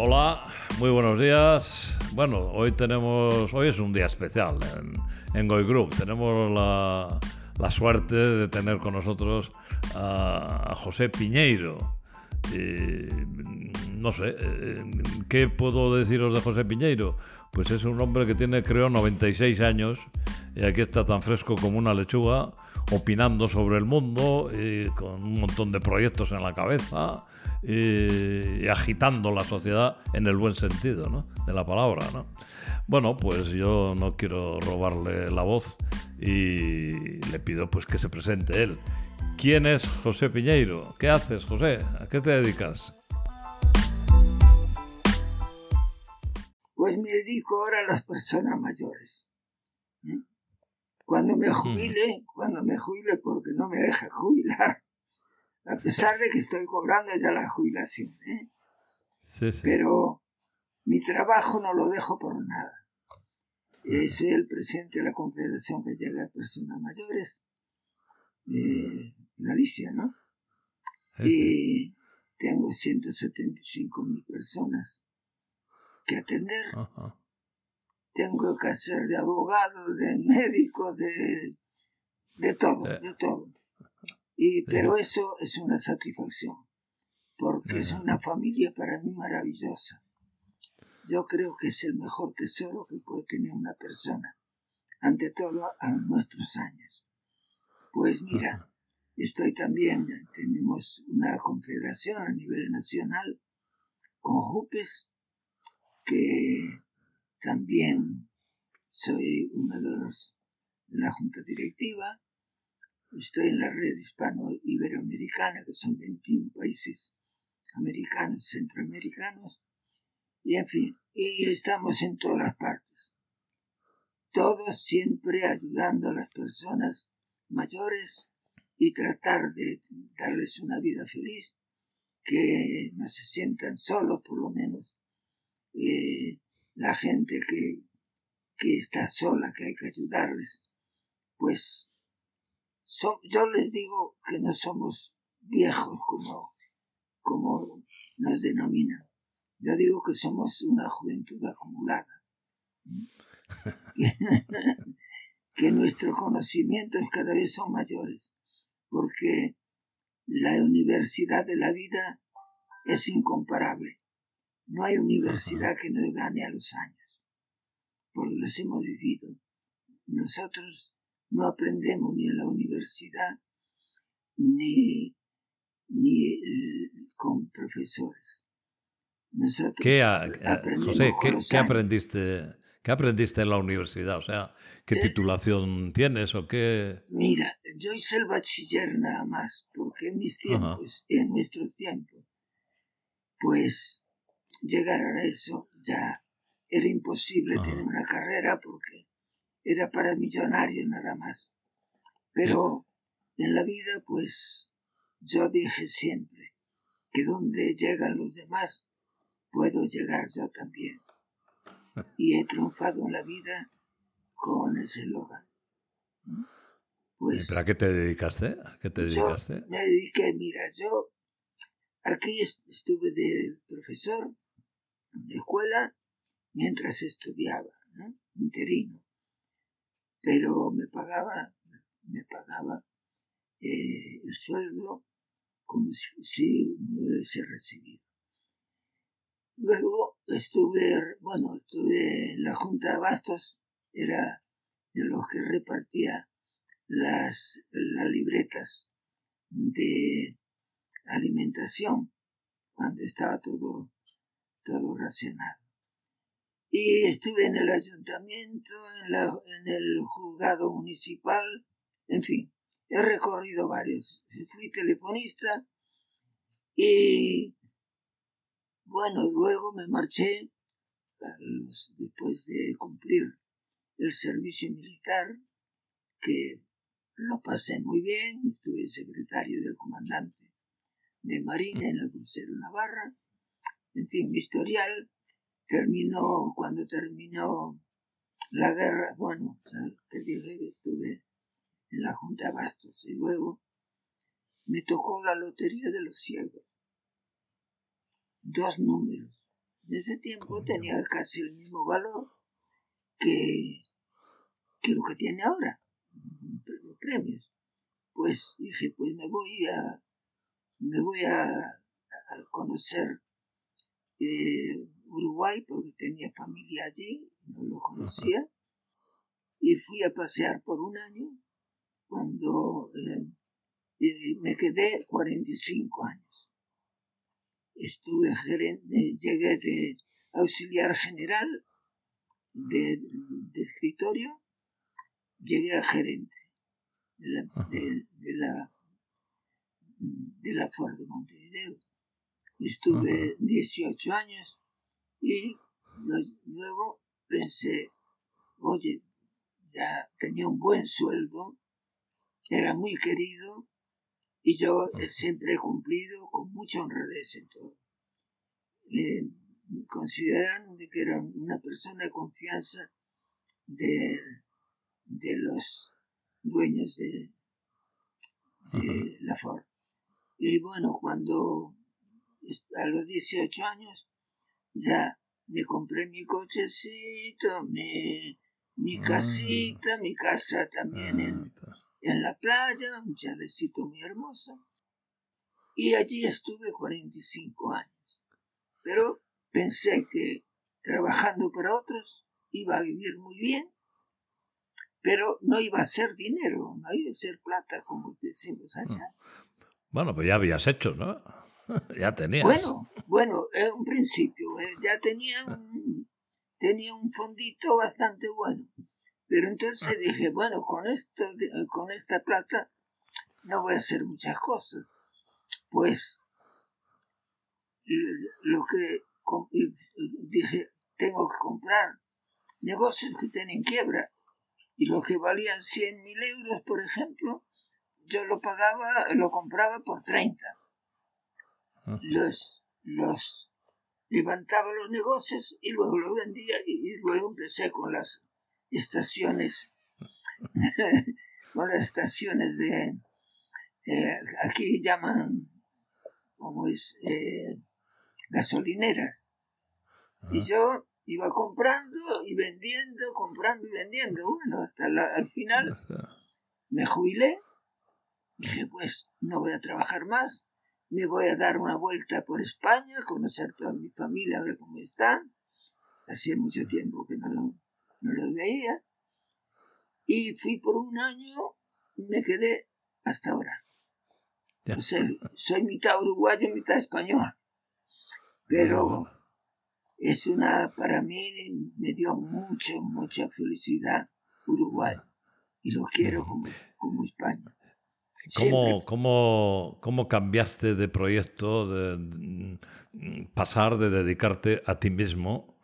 Hola, muy buenos días. Bueno, hoy tenemos, hoy es un día especial en, en Group. Tenemos la, suerte de tener con nosotros a, José Piñeiro. No sé, eh, ¿qué puedo deciros de José Piñeiro? Pues es un hombre que tiene, creo, 96 años y aquí está tan fresco como una lechuga, opinando sobre el mundo, con un montón de proyectos en la cabeza y, y agitando la sociedad en el buen sentido ¿no? de la palabra. ¿no? Bueno, pues yo no quiero robarle la voz y le pido pues que se presente él. ¿Quién es José Piñeiro? ¿Qué haces, José? ¿A qué te dedicas? Pues me dedico ahora a las personas mayores. ¿eh? Cuando me jubile, cuando me jubile porque no me deja jubilar, a pesar de que estoy cobrando ya la jubilación, ¿eh? Sí, sí. pero mi trabajo no lo dejo por nada. Eh, soy el presidente de la Confederación Gallega de Personas Mayores, de Galicia, ¿no? Y tengo 175 mil personas que atender. Ajá. Tengo que hacer de abogado, de médico, de, de todo, Eh. de todo. Y, pero eso es una satisfacción, porque es una familia para mí maravillosa. Yo creo que es el mejor tesoro que puede tener una persona, ante todo a nuestros años. Pues mira, estoy también, tenemos una confederación a nivel nacional con JUPES, que también soy uno de los de la junta directiva. Estoy en la red hispano-iberoamericana, que son 21 países americanos centroamericanos. Y en fin, y estamos en todas las partes. Todos siempre ayudando a las personas mayores y tratar de darles una vida feliz, que no se sientan solos por lo menos. Eh, la gente que, que está sola, que hay que ayudarles, pues yo les digo que no somos viejos como, como nos denominan. Yo digo que somos una juventud acumulada. que nuestros conocimientos cada vez son mayores, porque la universidad de la vida es incomparable. No hay universidad que nos gane a los años, porque los hemos vivido. Nosotros no aprendemos ni en la universidad, ni, ni eh, con profesores. Nosotros ¿Qué, ha- aprendemos José, con ¿qué, qué aprendiste, ¿qué aprendiste en la universidad? O sea, ¿qué Eh. titulación tienes o qué? Mira, yo hice el bachiller nada más, porque en mis tiempos, en nuestros tiempos, pues llegar a eso ya era imposible tener una carrera porque era para millonarios nada más. Pero en la vida, pues yo dije siempre que donde llegan los demás, puedo llegar yo también. Y he triunfado en la vida con ese eslogan. Pues ¿Pero ¿A qué te dedicaste? ¿A qué te yo dedicaste? me dediqué, mira, yo aquí est- estuve de profesor la escuela mientras estudiaba, ¿no? interino, pero me pagaba, me pagaba eh, el sueldo como si, si me hubiese recibido. Luego estuve, bueno, estuve en la Junta de Abastos, era de los que repartía las, las libretas de alimentación cuando estaba todo, todo racionado. Y estuve en el ayuntamiento, en, la, en el juzgado municipal, en fin, he recorrido varios. Fui telefonista y bueno, luego me marché después de cumplir el servicio militar, que lo pasé muy bien, estuve secretario del comandante de Marina en el crucero Navarra, en fin, mi historial terminó cuando terminó la guerra, bueno, te dije que estuve en la Junta de Bastos y luego me tocó la lotería de los ciegos. Dos números, En ese tiempo tenía casi el mismo valor que, que lo que tiene ahora, los premios. Pues dije, pues me voy a, me voy a, conocer eh, Uruguay porque tenía familia allí, no lo conocía, y fui a pasear por un año cuando eh, eh, me quedé 45 años. Estuve gerente, llegué de auxiliar general de, escritorio, llegué a gerente de la, de, la, de la Ford de Montevideo. Estuve 18 años y luego pensé, oye, ya tenía un buen sueldo, era muy querido y yo siempre he cumplido con mucha honradez en todo. Eh, consideraron que era una persona de confianza de, de los dueños de, la Ford. Y bueno, cuando a los 18 años ya me compré mi cochecito, mi, mi ah. casita, mi casa también en, ah, en la playa, un chalecito muy hermoso. Y allí estuve 45 años. Pero pensé que trabajando para otros iba a vivir muy bien, pero no iba a ser dinero, no iba a ser plata, como decimos allá. Bueno, pues ya habías hecho, ¿no? ya tenías. Bueno, bueno, en un principio, eh, ya tenía un, tenía un fondito bastante bueno. Pero entonces ah. dije, bueno, con esto, con esta plata no voy a hacer muchas cosas. Pues lo que dije, tengo que comprar negocios que tienen quiebra. Y lo que valían 100 mil euros, por ejemplo, yo lo pagaba, lo compraba por 30. Ah. Los, los levantaba los negocios y luego lo vendía y luego empecé con las estaciones, con las estaciones de, eh, aquí llaman, como es, eh, gasolineras. Y yo iba comprando y vendiendo, comprando y vendiendo. Bueno, hasta al final me jubilé. Dije, pues no voy a trabajar más. Me voy a dar una vuelta por España, conocer toda mi familia, a ver cómo están. Hacía mucho tiempo que no lo, no lo veía. Y fui por un año, me quedé hasta ahora. O sea, soy mitad uruguayo, mitad español. Pero es una, para mí, me dio mucho, mucha felicidad Uruguay. Y lo quiero como, como España. ¿Cómo, cómo, cómo cambiaste de proyecto, de pasar de dedicarte a ti mismo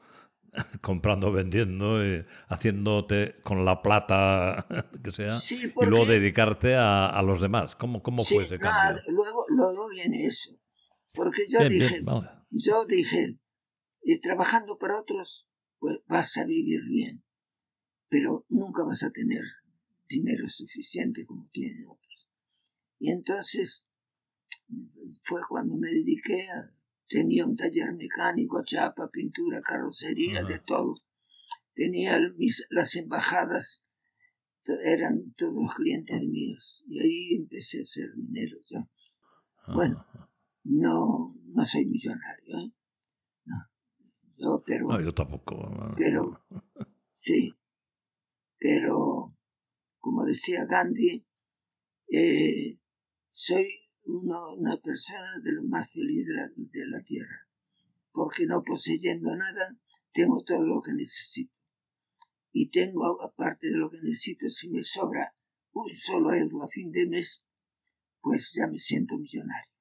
comprando, vendiendo, y haciéndote con la plata que sea, y luego dedicarte a, a, los demás. ¿Cómo, cómo fue ese cambio? luego, luego viene eso. Porque yo dije, yo dije, y trabajando para otros, pues vas a vivir bien, pero nunca vas a tener dinero suficiente como tienen otros. Y entonces fue cuando me dediqué a Tenía un taller mecánico, chapa, pintura, carrocería, de todo. Tenía las embajadas, eran todos clientes míos. Y ahí empecé a hacer dinero yo. Bueno, no, no soy millonario, ¿eh? No. Yo, pero. No, yo tampoco. Pero, sí. Pero, como decía Gandhi, eh, soy una persona de lo más feliz de la, de la tierra, porque no poseyendo nada, tengo todo lo que necesito. Y tengo, aparte de lo que necesito, si me sobra un solo euro a fin de mes, pues ya me siento millonario.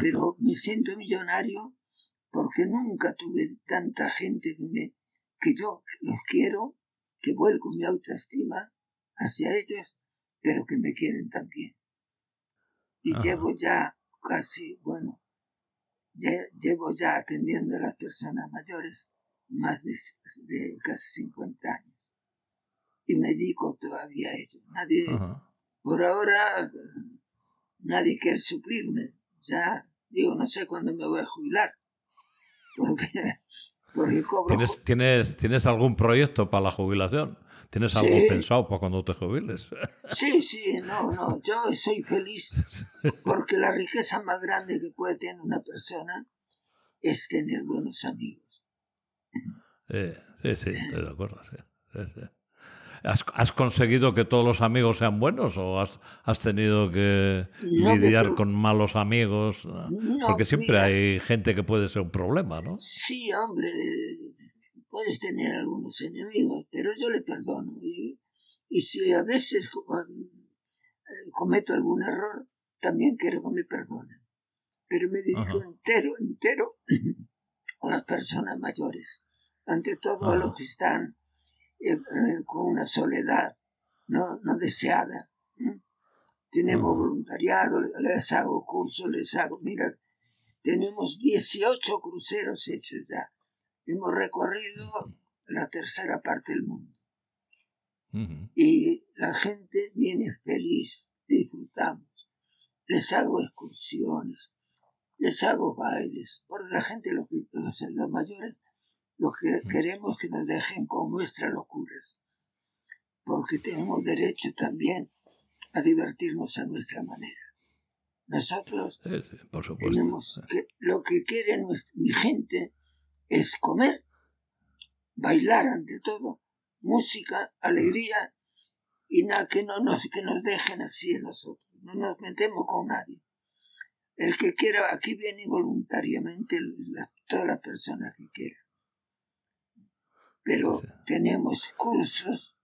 Pero me siento millonario porque nunca tuve tanta gente que, me, que yo los quiero, que vuelco mi autoestima hacia ellos, pero que me quieren también y llevo ya casi, bueno, llevo ya atendiendo a las personas mayores más de, casi 50 años. Y me dedico todavía a ello. Nadie, por ahora, nadie quiere suplirme. Ya, digo, no sé cuándo me voy a jubilar. Porque, porque cobro... ¿Tienes, tienes, ¿Tienes algún proyecto para la jubilación? ¿Tienes algo pensado para cuando te jubiles? Sí, sí, no, no, yo soy feliz porque la riqueza más grande que puede tener una persona es tener buenos amigos. Sí, sí, sí, estoy de acuerdo. sí. ¿Has, has conseguido que todos los amigos sean buenos o has, has tenido que No, lidiar con malos amigos? No, Porque siempre mira. hay gente que puede ser un problema, ¿no? Sí, hombre, puedes tener algunos enemigos, pero yo le perdono. Y, y si a veces eh, cometo algún error, también quiero que me perdonen. Pero me dedico Ajá. entero, entero a las personas mayores. Ante todo a los que están eh, eh, con una soledad no, no deseada. Tenemos Ajá. voluntariado, les hago cursos, les hago, mira, tenemos 18 cruceros hechos ya. Hemos recorrido la tercera parte del mundo. Y la gente viene feliz, disfrutamos. Les hago excursiones, les hago bailes. Porque la gente, lo que, los, los mayores, lo que queremos que nos dejen con nuestras locuras. Porque tenemos derecho también a divertirnos a nuestra manera. Nosotros Sí, sí, por tenemos que lo que quiere nuestra- mi gente es comer, bailar ante todo, música, alegría y nada que no nos que nos dejen así a nosotros. No nos metemos con nadie. El que quiera aquí viene voluntariamente la- todas las personas que quieran. Pero Sí. tenemos cursos,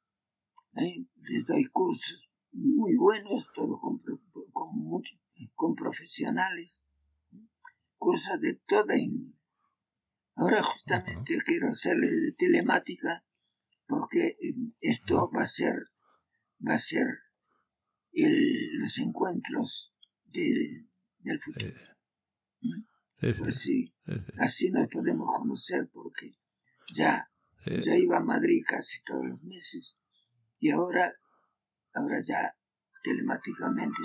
¿eh? les doy cursos muy buenos, todo con, con, mucho- con profesionales, cursos de toda índole. Ahora justamente quiero hacerles de telemática porque eh, esto va a ser va a ser el- los encuentros de- del futuro. sí, sí, Pues sí, sí, sí, así nos podemos conocer porque ya yo iba a Madrid casi todos los meses y ahora, ahora ya telemáticamente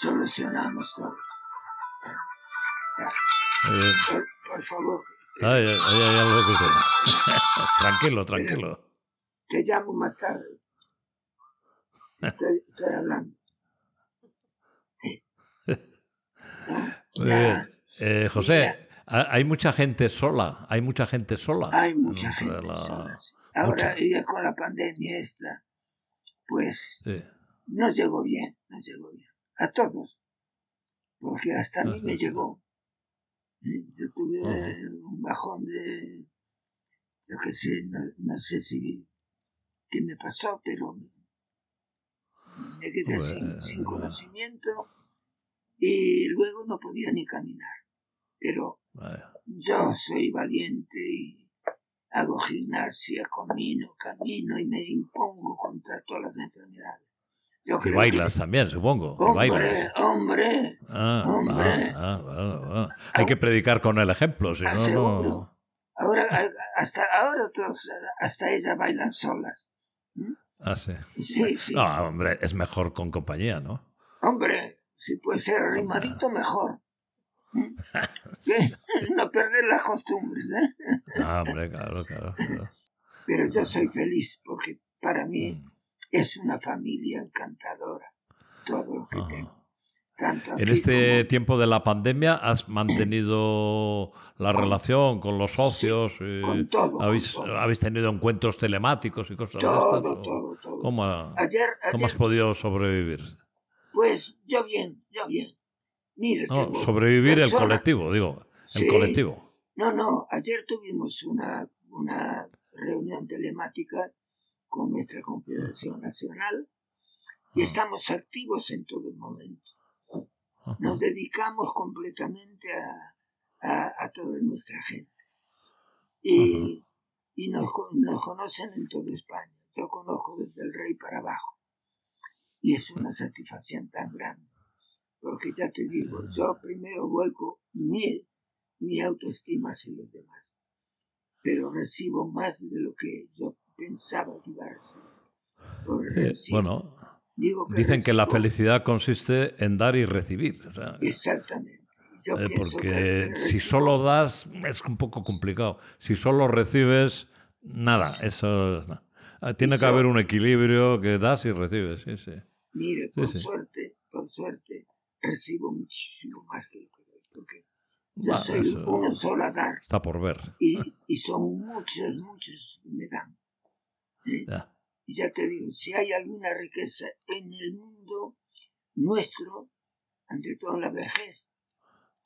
solucionamos todo. Bien. Por, por favor, Ay, ay, ay, hay algo que tranquilo, tranquilo. te llamo más tarde. Estoy, estoy hablando. Muy Ya, bien. Eh, José, hay mucha gente sola. Hay mucha gente sola. Hay mucha gente la- sola. sí. Ahora, Mucha. ya con la pandemia esta, pues Sí. no llegó bien, no llegó bien. A todos. Porque hasta a mí me llegó. ¿Eh? Yo tuve un bajón de, yo qué sé, no, no sé si, qué me pasó, pero me, quedé sin, Bueno. sin conocimiento y luego no podía ni caminar. Pero yo soy valiente y hago gimnasia, camino, camino y me impongo contra todas las enfermedades. Yo Y creo bailas también, supongo. hombre, hombre, Ah, hombre. ah, ah, bueno, bueno. Hay que predicar con el ejemplo, si Ah, no, no. ahora hasta ahora todos, hasta ellas bailan solas. Ah, sí. Sí, sí. No, hombre, es mejor con compañía, ¿no? Hombre, si puede ser arrimadito, mejor. ¿Mm? No perder las costumbres, ¿eh? Ah, hombre, claro, claro. claro. Pero yo soy feliz porque para mí Mm, es una familia encantadora. Todo lo que ajá. tengo. Tanto En este como- tiempo de la pandemia has mantenido la relación con los socios. con todo, con habéis, todo. habéis tenido encuentros telemáticos y cosas de todo, estas, o todo, todo. ¿Cómo, ha- Ayer, cómo has podido sobrevivir? pues yo bien, yo bien. No, sobrevivir el colectivo, digo. Sí. El colectivo. No, no, ayer tuvimos una, una reunión telemática con nuestra Confederación Nacional y Ah. estamos activos en todo el momento. Nos dedicamos completamente a, a, a toda nuestra gente. Y, y nos, nos conocen en toda España. Yo conozco desde el rey para abajo. Y es una satisfacción tan grande. Porque ya te digo, yo primero vuelco mi, mi autoestima hacia los demás. Pero recibo más de lo que yo pensaba que iba a recibir. Porque Eh, recibo- bueno, digo que dicen que la recibo- felicidad consiste en dar y recibir. o sea, Exactamente. eh, porque si solo das es un poco complicado. Si solo recibes, nada, eso ah, Tiene que haber un equilibrio que das y recibes, sí, sí. Mire, por suerte, por suerte, recibo muchísimo más que lo que doy, porque yo soy uno solo a dar. Está por ver. Y, y son muchos, muchos que me dan. ¿Eh? Y ya te digo, si hay alguna riqueza en el mundo nuestro, ante todo en la vejez,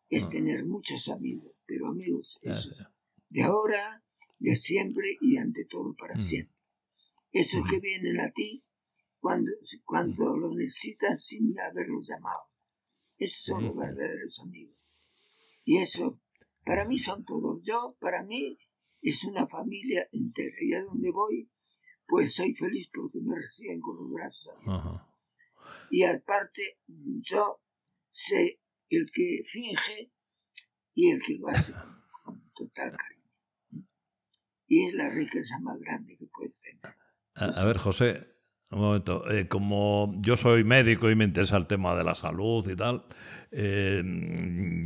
es ah. tener muchos amigos, pero amigos esos, de ahora, de siempre y ante todo para mm. siempre. Esos que vienen a ti cuando, cuando mm. los necesitas sin haberlos llamado. Esos son los verdaderos amigos. Y eso, para mí son todos. Yo, para mí, es una familia entera. Y a donde voy, pues soy feliz porque me reciben con los brazos abiertos. Y aparte, yo sé el que finge y el que lo hace con, total cariño. Y es la riqueza más grande que puedes tener. A, ver, José, un momento. Eh, como yo soy médico y me interesa el tema de la salud y tal, eh,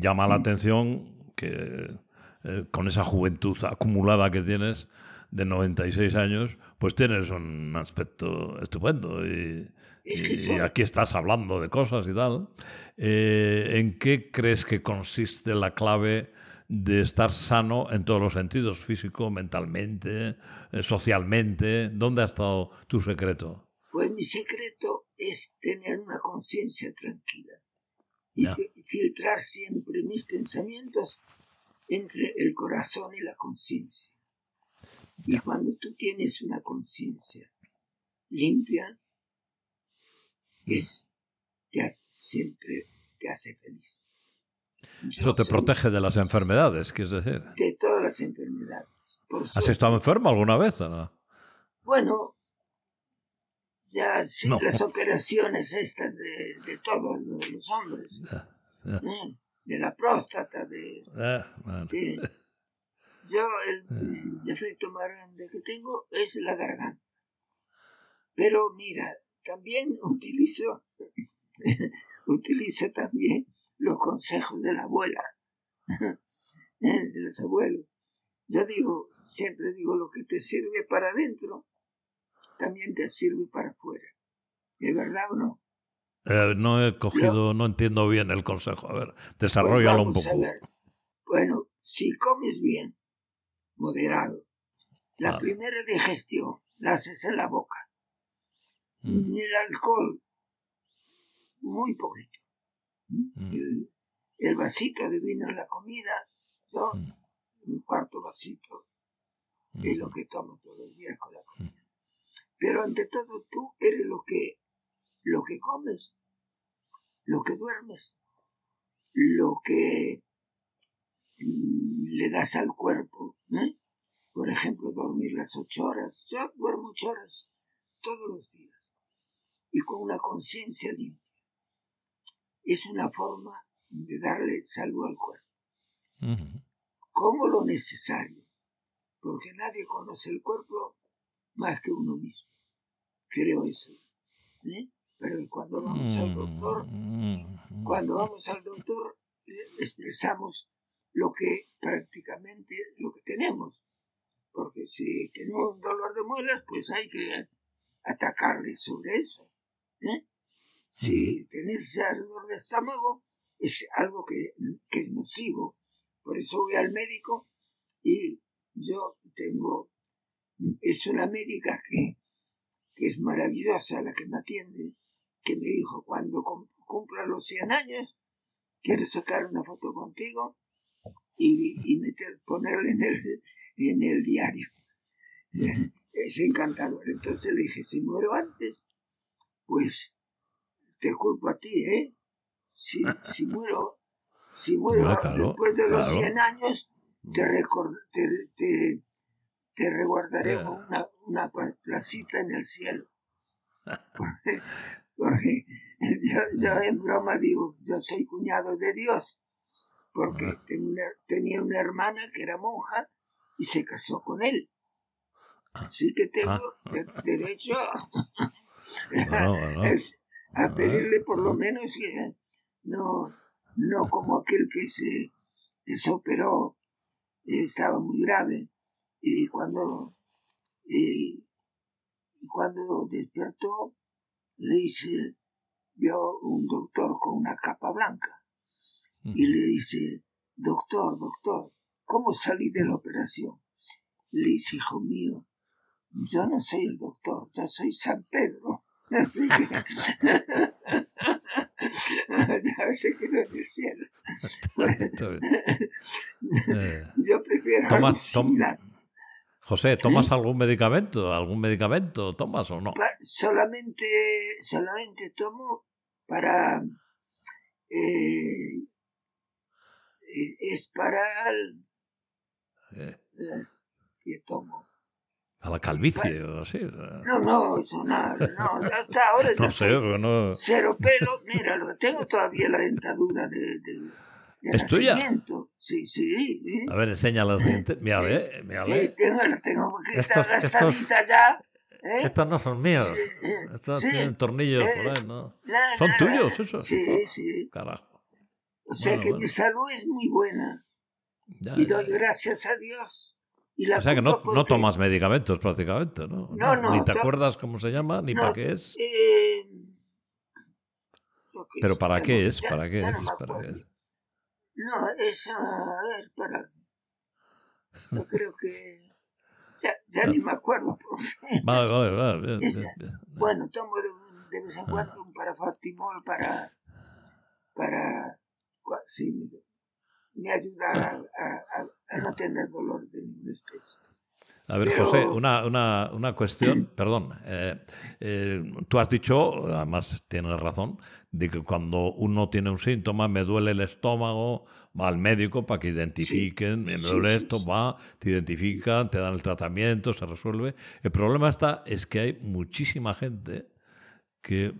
llama la atención que eh, con esa juventud acumulada que tienes, de 96 años, pues tienes un aspecto estupendo. Y, y aquí estás hablando de cosas y tal. Eh, ¿En qué crees que consiste la clave de estar sano en todos los sentidos, físico, mentalmente, eh, socialmente? ¿Dónde ha estado tu secreto? Pues mi secreto es tener una conciencia tranquila y filtrar siempre mis pensamientos entre el corazón y la conciencia. Y cuando tú tienes una conciencia limpia, es, te hace, siempre te hace feliz. Eso te protege de las enfermedades, quieres decir. De todas las enfermedades. ¿Has estado enfermo alguna vez o no? Bueno, ya sin las operaciones estas de, de todos los hombres. ¿eh? De la próstata, de, Yo el defecto más grande que tengo es la garganta. Pero mira, también utilizo, utilizo también los consejos de la abuela, de los abuelos. Yo digo, siempre digo, lo que te sirve para adentro, también te sirve para afuera. ¿Es verdad o no? Eh, no he cogido, no entiendo bien el consejo. A ver, desarrollalo un pues poco. Bueno, si comes bien, moderado, la primera digestión la haces en la boca Mm. el alcohol, muy poquito. Mm. El, vasito de vino en la comida, yo mm. un cuarto vasito es lo que tomo todos los días con la comida. Pero ante todo tú eres lo que, lo que comes, lo que duermes, lo que le das al cuerpo. ¿Eh? Por ejemplo, dormir las ocho horas. Yo duermo ocho horas todos los días y con una conciencia limpia. Es una forma de darle salud al cuerpo. Como lo necesario, porque nadie conoce el cuerpo más que uno mismo. Creo eso. ¿eh? Pero cuando vamos al doctor, cuando vamos al doctor, expresamos lo que prácticamente lo que tenemos. Porque si tenemos un dolor de muelas, pues hay que atacarle sobre eso. ¿eh? Si tenés ardor de estómago, es algo que, es nocivo. Por eso voy al médico y yo tengo, es una médica que, que es maravillosa la que me atiende, que me dijo, cuando cumpla los 100 años, quiero sacar una foto contigo y, y meter, ponerla en el, en el diario. Es encantador. Entonces le dije, si muero antes, pues te culpo a ti, ¿eh? Si, si muero, si muero después de los 100 años, te, te, te, reguardaré una, una placita en el cielo. Porque, yo, en broma digo, yo soy cuñado de Dios, porque tenía una hermana que era monja y se casó con él. Así que tengo ah. derecho a pedirle por lo menos que no, no como aquel que se, que se operó, estaba muy grave, y cuando, y cuando despertó, le dice, vio un doctor con una capa blanca, y le dice, doctor, doctor, ¿cómo salí de la operación? Le dice, hijo mío, yo no soy el doctor, yo soy San Pedro. Así que ya se quedó en el cielo. Eh, yo prefiero Tomas- algo tom- similar. José, ¿tomas algún medicamento? ¿Algún medicamento tomas o no? Pa- solamente, solamente tomo para eh, es- es para el, Eh, eh, que tomo. a la calvicie o así. No, no, eso nada, no, hasta ahora No sé, no... cero pelo, mira, lo tengo todavía la dentadura de, de, de ¿Es tuya? nacimiento. Sí, sí, sí. A ver, enseña los dientes. Mírale, Sí, mírale. tengo, la tengo gastadita ya. ¿eh? Estos no son míos. Sí, eh, Estos sí, tienen tornillos eh, por ahí, ¿no? Nada, ¿Son nada. tuyos esos? Sí, sí. Carajo. O sea Bueno, que bueno. mi salud es muy buena Ya, y doy ya. gracias a Dios. Y la O sea que no, no tomas medicamentos prácticamente, ¿no? No, no, Ni te acuerdas cómo se llama, ni No, para qué es. eh, Pero ¿para qué es? ya- ¿Para qué es? ¿Para qué es? No, es a ver, para. Yo creo que. Ya, ya ni me acuerdo. Vale, vale, vale. bien, Esa. bien, bien. Bueno, tomo de, de vez en Ah. cuando un parafartimol para. para. Cua- Sí, me, me ayuda a, a- a- a no tener dolor de ninguna especie. A ver, Pero- José, una, una, una cuestión, perdón. eh, eh, tú has dicho, además tienes razón, de que cuando uno tiene un síntoma, me duele el estómago, va al médico para que identifiquen, me duele sí, esto, sí. va, te identifican, te dan el tratamiento, se resuelve. El problema está es que hay muchísima gente que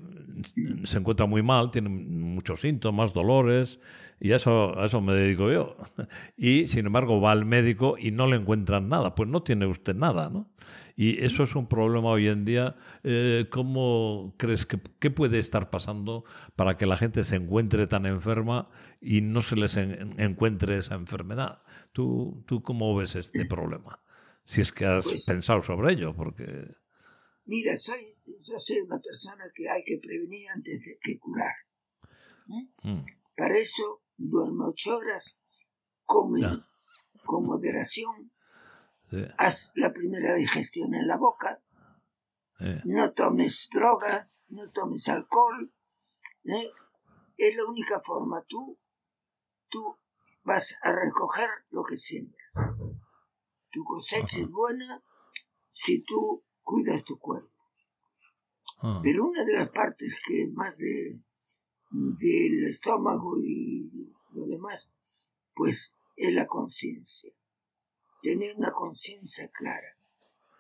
se encuentra muy mal, tiene muchos síntomas, dolores, y a eso, a eso me dedico yo. Y sin embargo va al médico y no le encuentran nada, pues no tiene usted nada, ¿no? Y eso es un problema hoy en día. Eh, ¿Cómo crees que qué puede estar pasando para que la gente se encuentre tan enferma y no se les en- encuentre esa enfermedad? ¿Tú, ¿Tú cómo ves este problema? Si es que has Pues- pensado sobre ello, porque... Mira, soy, yo soy una persona que hay que prevenir antes de que curar. mm, Para eso duerme ocho horas, come con moderación, sí, haz la primera digestión en la boca, no tomes drogas, no tomes alcohol. ¿eh? Es la única forma. Tú, tú vas a recoger lo que siembras. Tu cosecha es buena si tú cuidas tu cuerpo. ah, Pero una de las partes que más de, del estómago y lo demás, pues es la conciencia. Tener una conciencia clara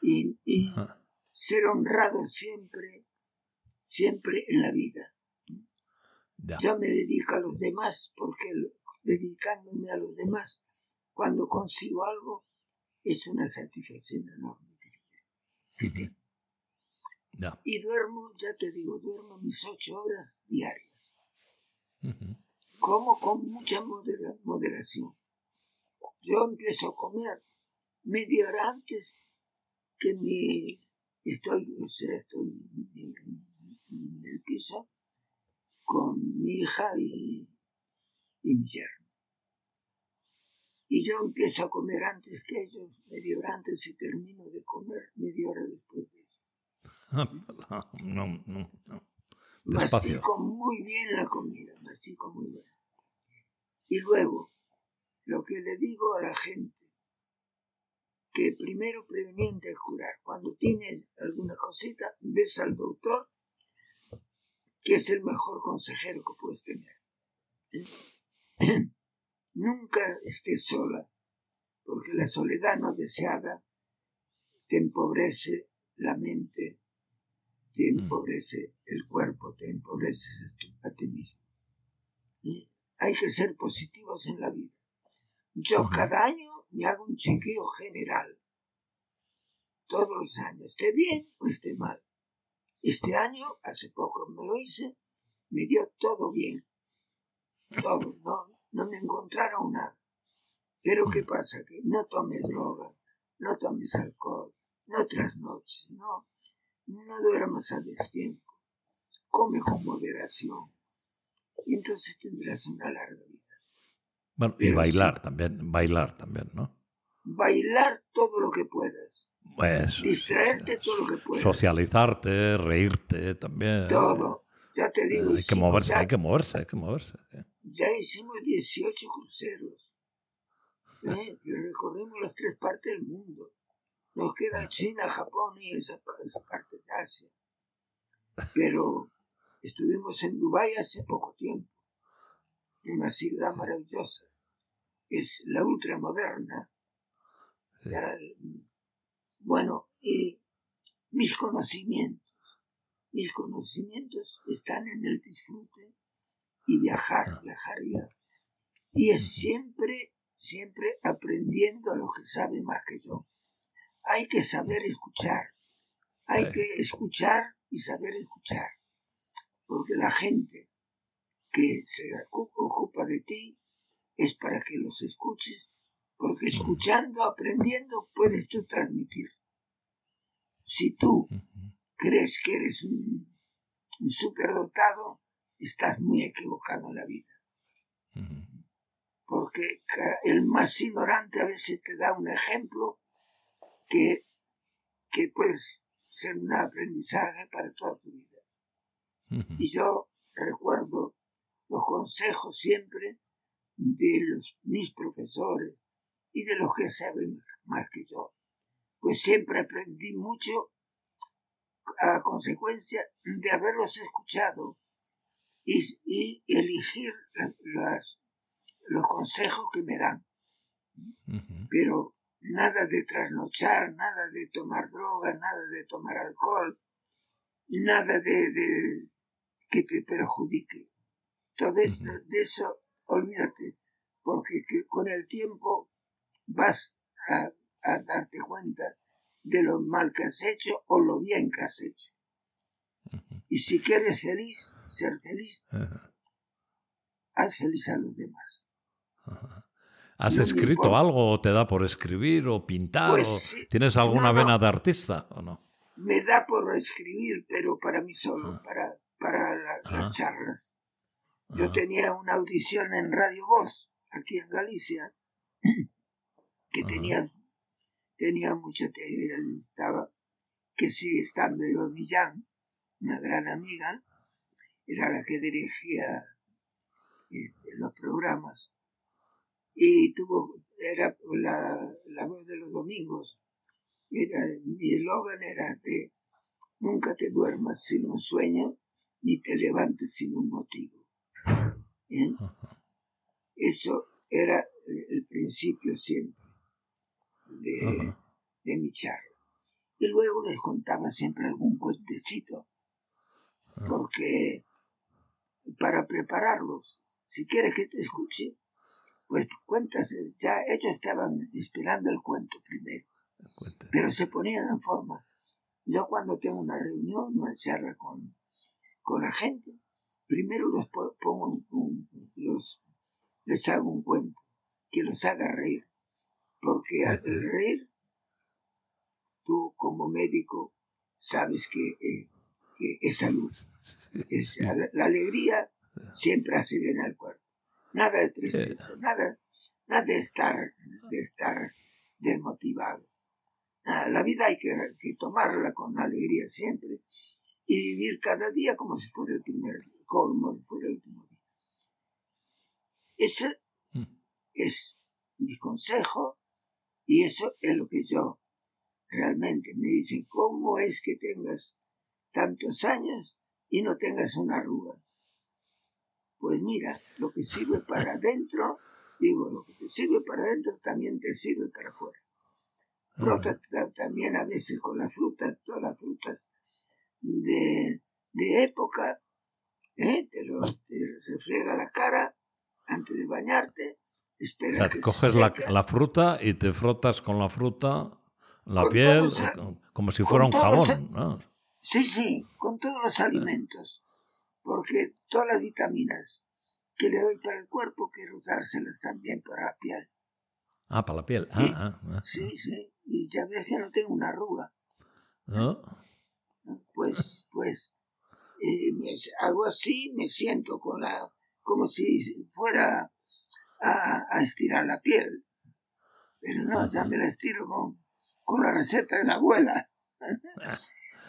y, y ah, ser honrado siempre, siempre en la vida. ya. Yo me dedico a los demás porque dedicándome a los demás, cuando consigo algo, es una satisfacción enorme. Y duermo, ya te digo, duermo mis ocho horas diarias. Como con mucha modera- moderación. Yo empiezo a comer media hora antes que me estoy, o sea, estoy en, en el piso con mi hija y, y mi yerno. Y yo empiezo a comer antes que ellos, media hora antes y termino de comer media hora después de eso. No, no, no. Despacio. Mastico muy bien la comida, mastico muy bien. Y luego, lo que le digo a la gente, que primero preveniente es curar. Cuando tienes alguna cosita, ves al doctor, que es el mejor consejero que puedes tener. Nunca estés sola, porque la soledad no deseada te empobrece la mente, te Mm. empobrece el cuerpo, te empobreces a ti mismo. ¿Eh? Hay que ser positivos en la vida. Yo cada año me hago un chequeo general. Todos los años, esté bien o esté mal. Este año, hace poco me lo hice, me dio todo bien. todo, no, no me encontraron nada. Pero ¿qué pasa? Que no tomes droga, no tomes alcohol, no trasnoches, no, no duermas a destiempo, come con moderación y entonces tendrás una larga vida. Bueno, y bailar también, bailar también, ¿no? Bailar todo lo que puedas. Distraerte todo lo que puedas. Socializarte, reírte también. Todo. Ya te digo. Hay que moverse, hay que moverse, hay que moverse. Ya hicimos 18 cruceros. ¿eh? Y recorrimos las tres partes del mundo. Nos queda China, Japón y esa, parte de Asia. Pero estuvimos en Dubái hace poco tiempo. Una ciudad maravillosa. Es la ultramoderna. bueno, y mis conocimientos. Mis conocimientos están en el disfrute y viajar, viajar, viajar. Y es siempre, siempre aprendiendo a los que saben más que yo. Hay que saber escuchar. Hay que escuchar y saber escuchar. Porque la gente que se ocupa de ti es para que los escuches, porque escuchando, aprendiendo, puedes tú transmitir. Si tú crees que eres un, un superdotado, estás muy equivocado en la vida. Porque el más ignorante a veces te da un ejemplo que, que puede ser un aprendizaje para toda tu vida. Y yo recuerdo los consejos siempre de los, mis profesores y de los que saben más que yo. Pues siempre aprendí mucho a consecuencia de haberlos escuchado y, elegir las, los consejos que me dan. Pero nada de trasnochar, nada de tomar droga, nada de tomar alcohol, nada de, que te perjudique. Todo eso, de eso, olvídate, porque con el tiempo vas a, a darte cuenta de lo mal que has hecho o lo bien que has hecho. Y si quieres feliz, ser feliz, haz feliz a los demás. ¿Has escrito algo o te da por escribir o pintar? Pues ¿Tienes alguna vena de artista o no? Me da por escribir, pero para mí solo, para, para las charlas. Yo tenía una audición en Radio Voz, aquí en Galicia, que tenía, tenía mucho, estaba, que sigue estando yo Millán, una gran amiga, era la que dirigía eh, los programas. Y tuvo, era la, la voz de los domingos. Era, mi eslogan era de nunca te duermas sin un sueño, ni te levantes sin un motivo. ¿Eh? Eso era eh, el principio siempre de, de mi charla. Y luego les contaba siempre algún cuentecito porque para prepararlos, si quieres que te escuche, pues cuentas, ya ellos estaban esperando el cuento primero, pero se ponían en forma. Yo cuando tengo una reunión, una charla con, con la gente, primero los pongo los, les hago un cuento que los haga reír, porque al reír, tú como médico sabes que eh, que es salud. Es, la, alegría siempre hace bien al cuerpo. Nada de tristeza, nada, nada de estar, de estar desmotivado. La vida hay que, tomarla con alegría siempre y vivir cada día como si fuera el primer, como si fuera el último día. Ese mm. es mi consejo y eso es lo que yo realmente me dicen, ¿cómo es que tengas tantos años y no tengas una arruga. Pues mira, lo que sirve para adentro, digo, lo que te sirve para adentro también te sirve para afuera. Frota también a veces con las frutas, todas las frutas de, de época, ¿eh? te, lo, te refriega la cara antes de bañarte, espera que coges la, la, fruta y te frotas con la fruta la piel como si fuera un jabón. ¿no? Sí, sí, con todos los alimentos, porque todas las vitaminas que le doy para el cuerpo, quiero dárselas también para la piel. Ah, para la piel. Ah, ah, ah, sí, sí. Y ya ves que no tengo una arruga. ¿No? Pues, pues, eh, hago así, me siento con la, como si fuera a, a estirar la piel. Pero no, ya me la estiro con, con la receta de la abuela.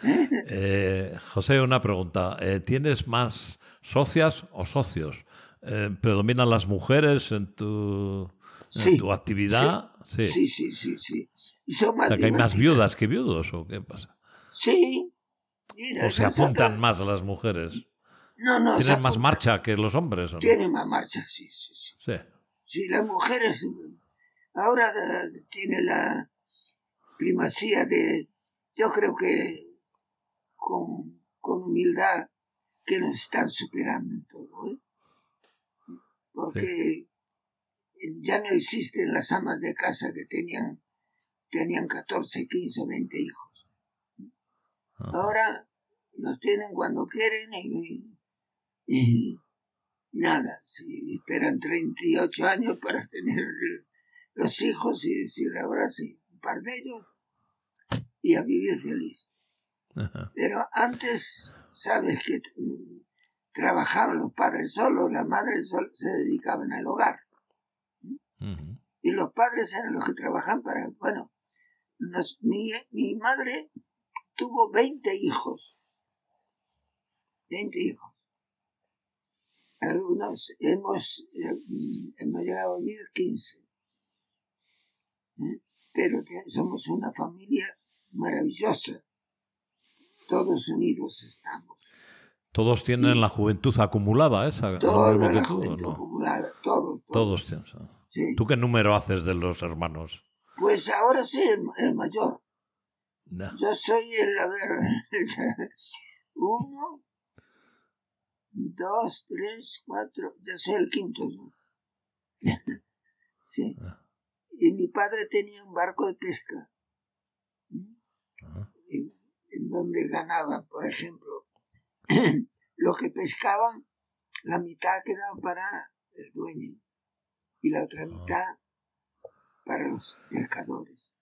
Eh, José, una pregunta. Eh, ¿Tienes más socias o socios? Eh, ¿Predominan las mujeres en tu, en tu actividad? Sí, sí, sí, sí. sí, Y son más o sea, que hay más viudas que viudos, ¿o qué pasa? Sí. ¿O se apuntan más a las mujeres? No, no. ¿Tienen más marcha que los hombres? ¿o no? Tienen más marcha, sí, sí, sí. Sí. Sí, las mujeres ahora tiene la primacía de, yo creo que con, con humildad, que nos están superando en todo, ¿eh? porque ya no existen las amas de casa que tenían, tenían 14, 15, 20 hijos. Ahora los tienen cuando quieren y, y nada, si esperan 38 años para tener los hijos y decir ahora sí, un par de ellos y a vivir feliz. Pero antes, sabes que trabajaban los padres solos, las madres se dedicaban al hogar. Y los padres eran los que trabajaban para, bueno, mi, mi madre tuvo 20 hijos. 20 hijos. Algunos hemos, eh, hemos llegado a vivir 15. ¿Eh? Pero somos una familia maravillosa. Todos unidos estamos. Todos tienen la juventud acumulada, esa. Toda la juventud acumulada, todos. Todos, tienen. ¿Tú qué número haces de los hermanos? Pues ahora soy el, mayor. Yo soy el, a ver, uno, dos, tres, cuatro, ya soy el quinto. sí. Ah. Y mi padre tenía un barco de pesca. En, donde ganaban, por ejemplo, lo que pescaban, la mitad quedaba para el dueño y la otra mitad para los pescadores.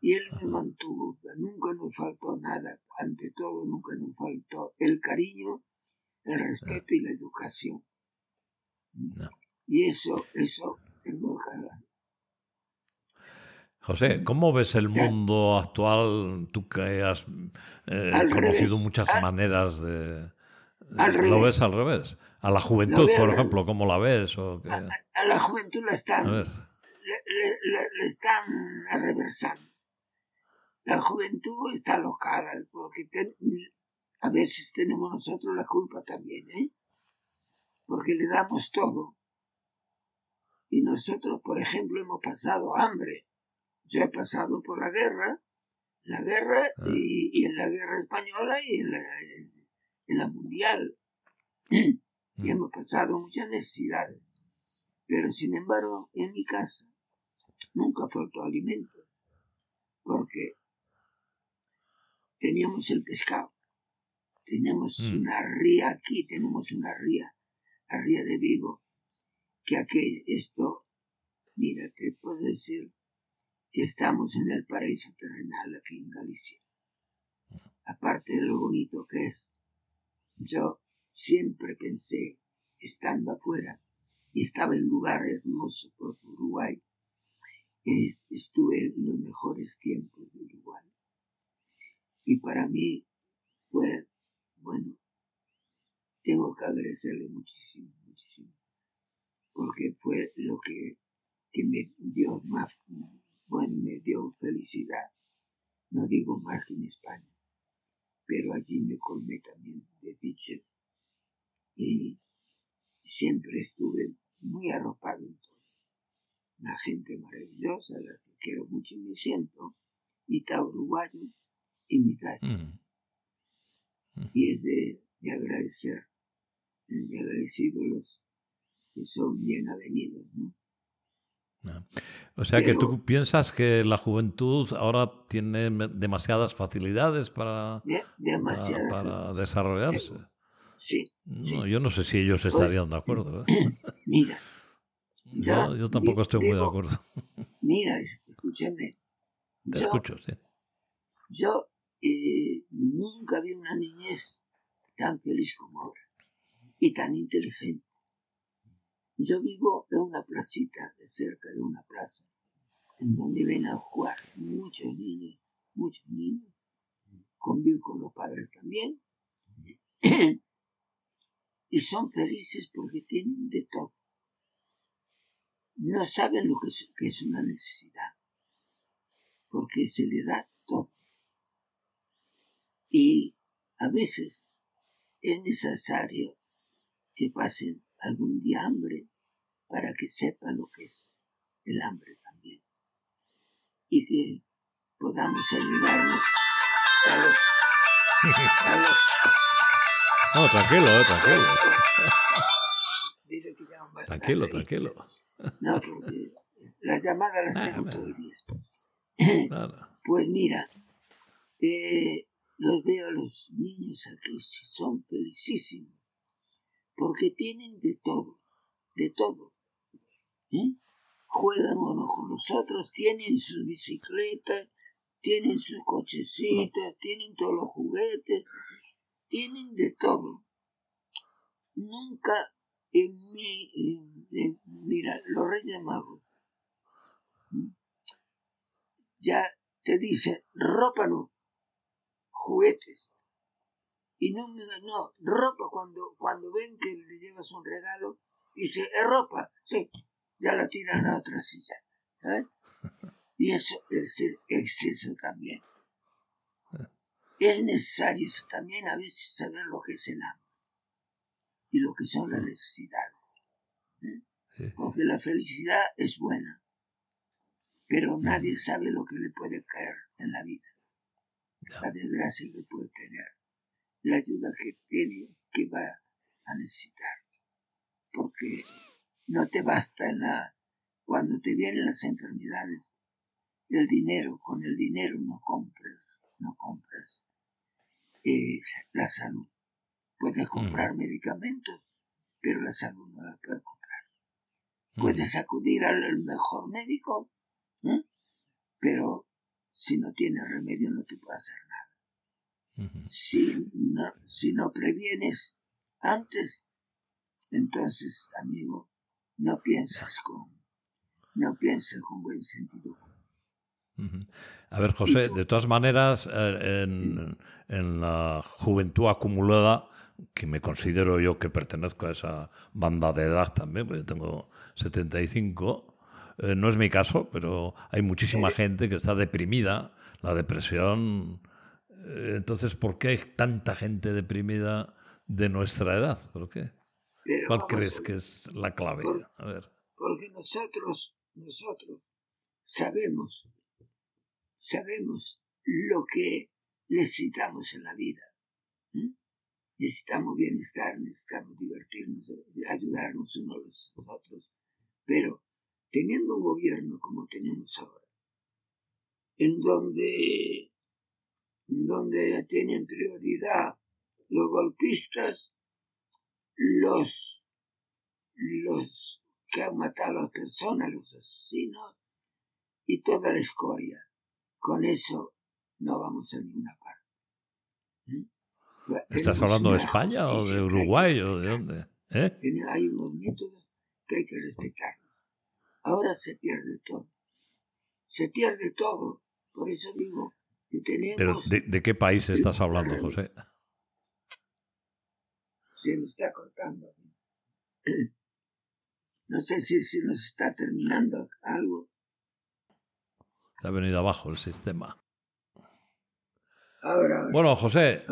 Y él me mantuvo, nunca nos faltó nada, ante todo nunca nos faltó el cariño, el respeto y la educación. Y eso, eso tengo que José, ¿cómo ves el mundo actual? Tú que has eh, conocido muchas maneras de... ¿Lo ves al revés? A la juventud, por ejemplo, ¿cómo la ves? O a, la juventud la están, le, están reversando. La juventud está locada, porque a veces tenemos nosotros la culpa también, ¿eh? Porque le damos todo. Y nosotros, por ejemplo, hemos pasado hambre yo he pasado por la guerra, la guerra ah. y, en la guerra española y en la, en, la mundial. y mm. hemos pasado muchas necesidades. Pero sin embargo, en mi casa nunca faltó alimento. Porque teníamos el pescado. Tenemos mm. una ría aquí, tenemos una ría, la ría de Vigo, que aquí esto, mira, te puedo decir, que estamos en el paraíso terrenal aquí en Galicia. Aparte de lo bonito que es, yo siempre pensé, estando afuera, y estaba en lugar hermoso por Uruguay, estuve en los mejores tiempos de Uruguay. Y para mí fue, bueno, tengo que agradecerle muchísimo, muchísimo, porque fue lo que, que me dio más, bueno, me dio felicidad. No digo más que en España, pero allí me colmé también de dicha y siempre estuve muy arropado en todo. Una gente maravillosa, la que quiero mucho y me siento, mitad uruguayo y mitad. Mm. Y es de, de agradecer, de agradecidos los que son bien avenidos, ¿no? O sea que tú piensas que la juventud ahora tiene demasiadas facilidades para, para, desarrollarse. Sí, no, Yo no sé si ellos estarían de acuerdo. ¿eh? Mira. yo tampoco estoy muy de acuerdo. Mira, escúchame. Te escucho, sí. Yo eh, nunca vi una niñez tan feliz como ahora y tan inteligente. Yo vivo en una placita de cerca de una plaza en donde ven a jugar muchos niños, muchos niños. Convivo con los padres también. y son felices porque tienen de todo. No saben lo que es, una necesidad, porque se le da todo. Y a veces es necesario que pasen algún día hambre para que sepan lo que es el hambre también. Y que podamos ayudarnos a los... A los no, tranquilo, eh, tranquilo. Dile que llaman más Tranquilo, tranquilo. No, porque las llamadas las tengo todo el día. Pues mira, eh, los veo a los niños aquí, son felicísimos, porque tienen de todo, de todo. ¿eh? Juegan unos con los otros, tienen sus bicicletas, tienen sus cochecitos, tienen todos los juguetes, tienen de todo. Nunca en mi, mira, los Reyes Magos, ya te dicen, ropa no, juguetes. Y no, no, ropa cuando, cuando ven que le llevas un regalo, dice, es ropa, sí, ya la tiran a otra silla. ¿eh? Y eso es exceso también. Es necesario también a veces saber lo que es el hambre y lo que son las necesidades. ¿eh? Porque la felicidad es buena, pero nadie sabe lo que le puede caer en la vida. La desgracia que puede tener, la ayuda que tiene, que va a necesitar. Porque no te basta en la, cuando te vienen las enfermedades, el dinero, con el dinero no compras, no compras eh, la salud. Puedes comprar medicamentos, pero la salud no la puedes comprar. Puedes acudir al mejor médico, ¿eh? pero si no tienes remedio no te puede hacer nada. Si, no, si no previenes antes, entonces, amigo, no piensas con, no piensas con buen sentido a ver, José, de todas maneras, eh, en, la juventud acumulada, que me considero yo que pertenezco a esa banda de edad también, porque yo tengo 75, eh, no es mi caso, pero hay muchísima gente que está deprimida, la depresión. Entonces, ¿por qué hay tanta gente deprimida de nuestra edad? ¿Por qué? ¿Cuál crees que es la clave? a ver. Porque nosotros, nosotros sabemos sabemos lo que necesitamos en la vida. Necesitamos bienestar, necesitamos divertirnos, ayudarnos unos a los otros. Pero teniendo un gobierno como tenemos ahora, en donde, donde tienen prioridad los golpistas, los, los que han matado a las personas, los asesinos y toda la escoria con eso no vamos a ninguna parte. ¿Eh? ¿Estás hablando de España o de Uruguay o de dónde? ¿Eh? Hay unos métodos que hay que respetar. Ahora se pierde todo. Se pierde todo. Por eso digo tenemos... ¿Pero de, qué país estás hablando, José? Se nos está cortando. No sé si, si nos está terminando algo ha venido abajo el sistema. Ahora, bueno, José,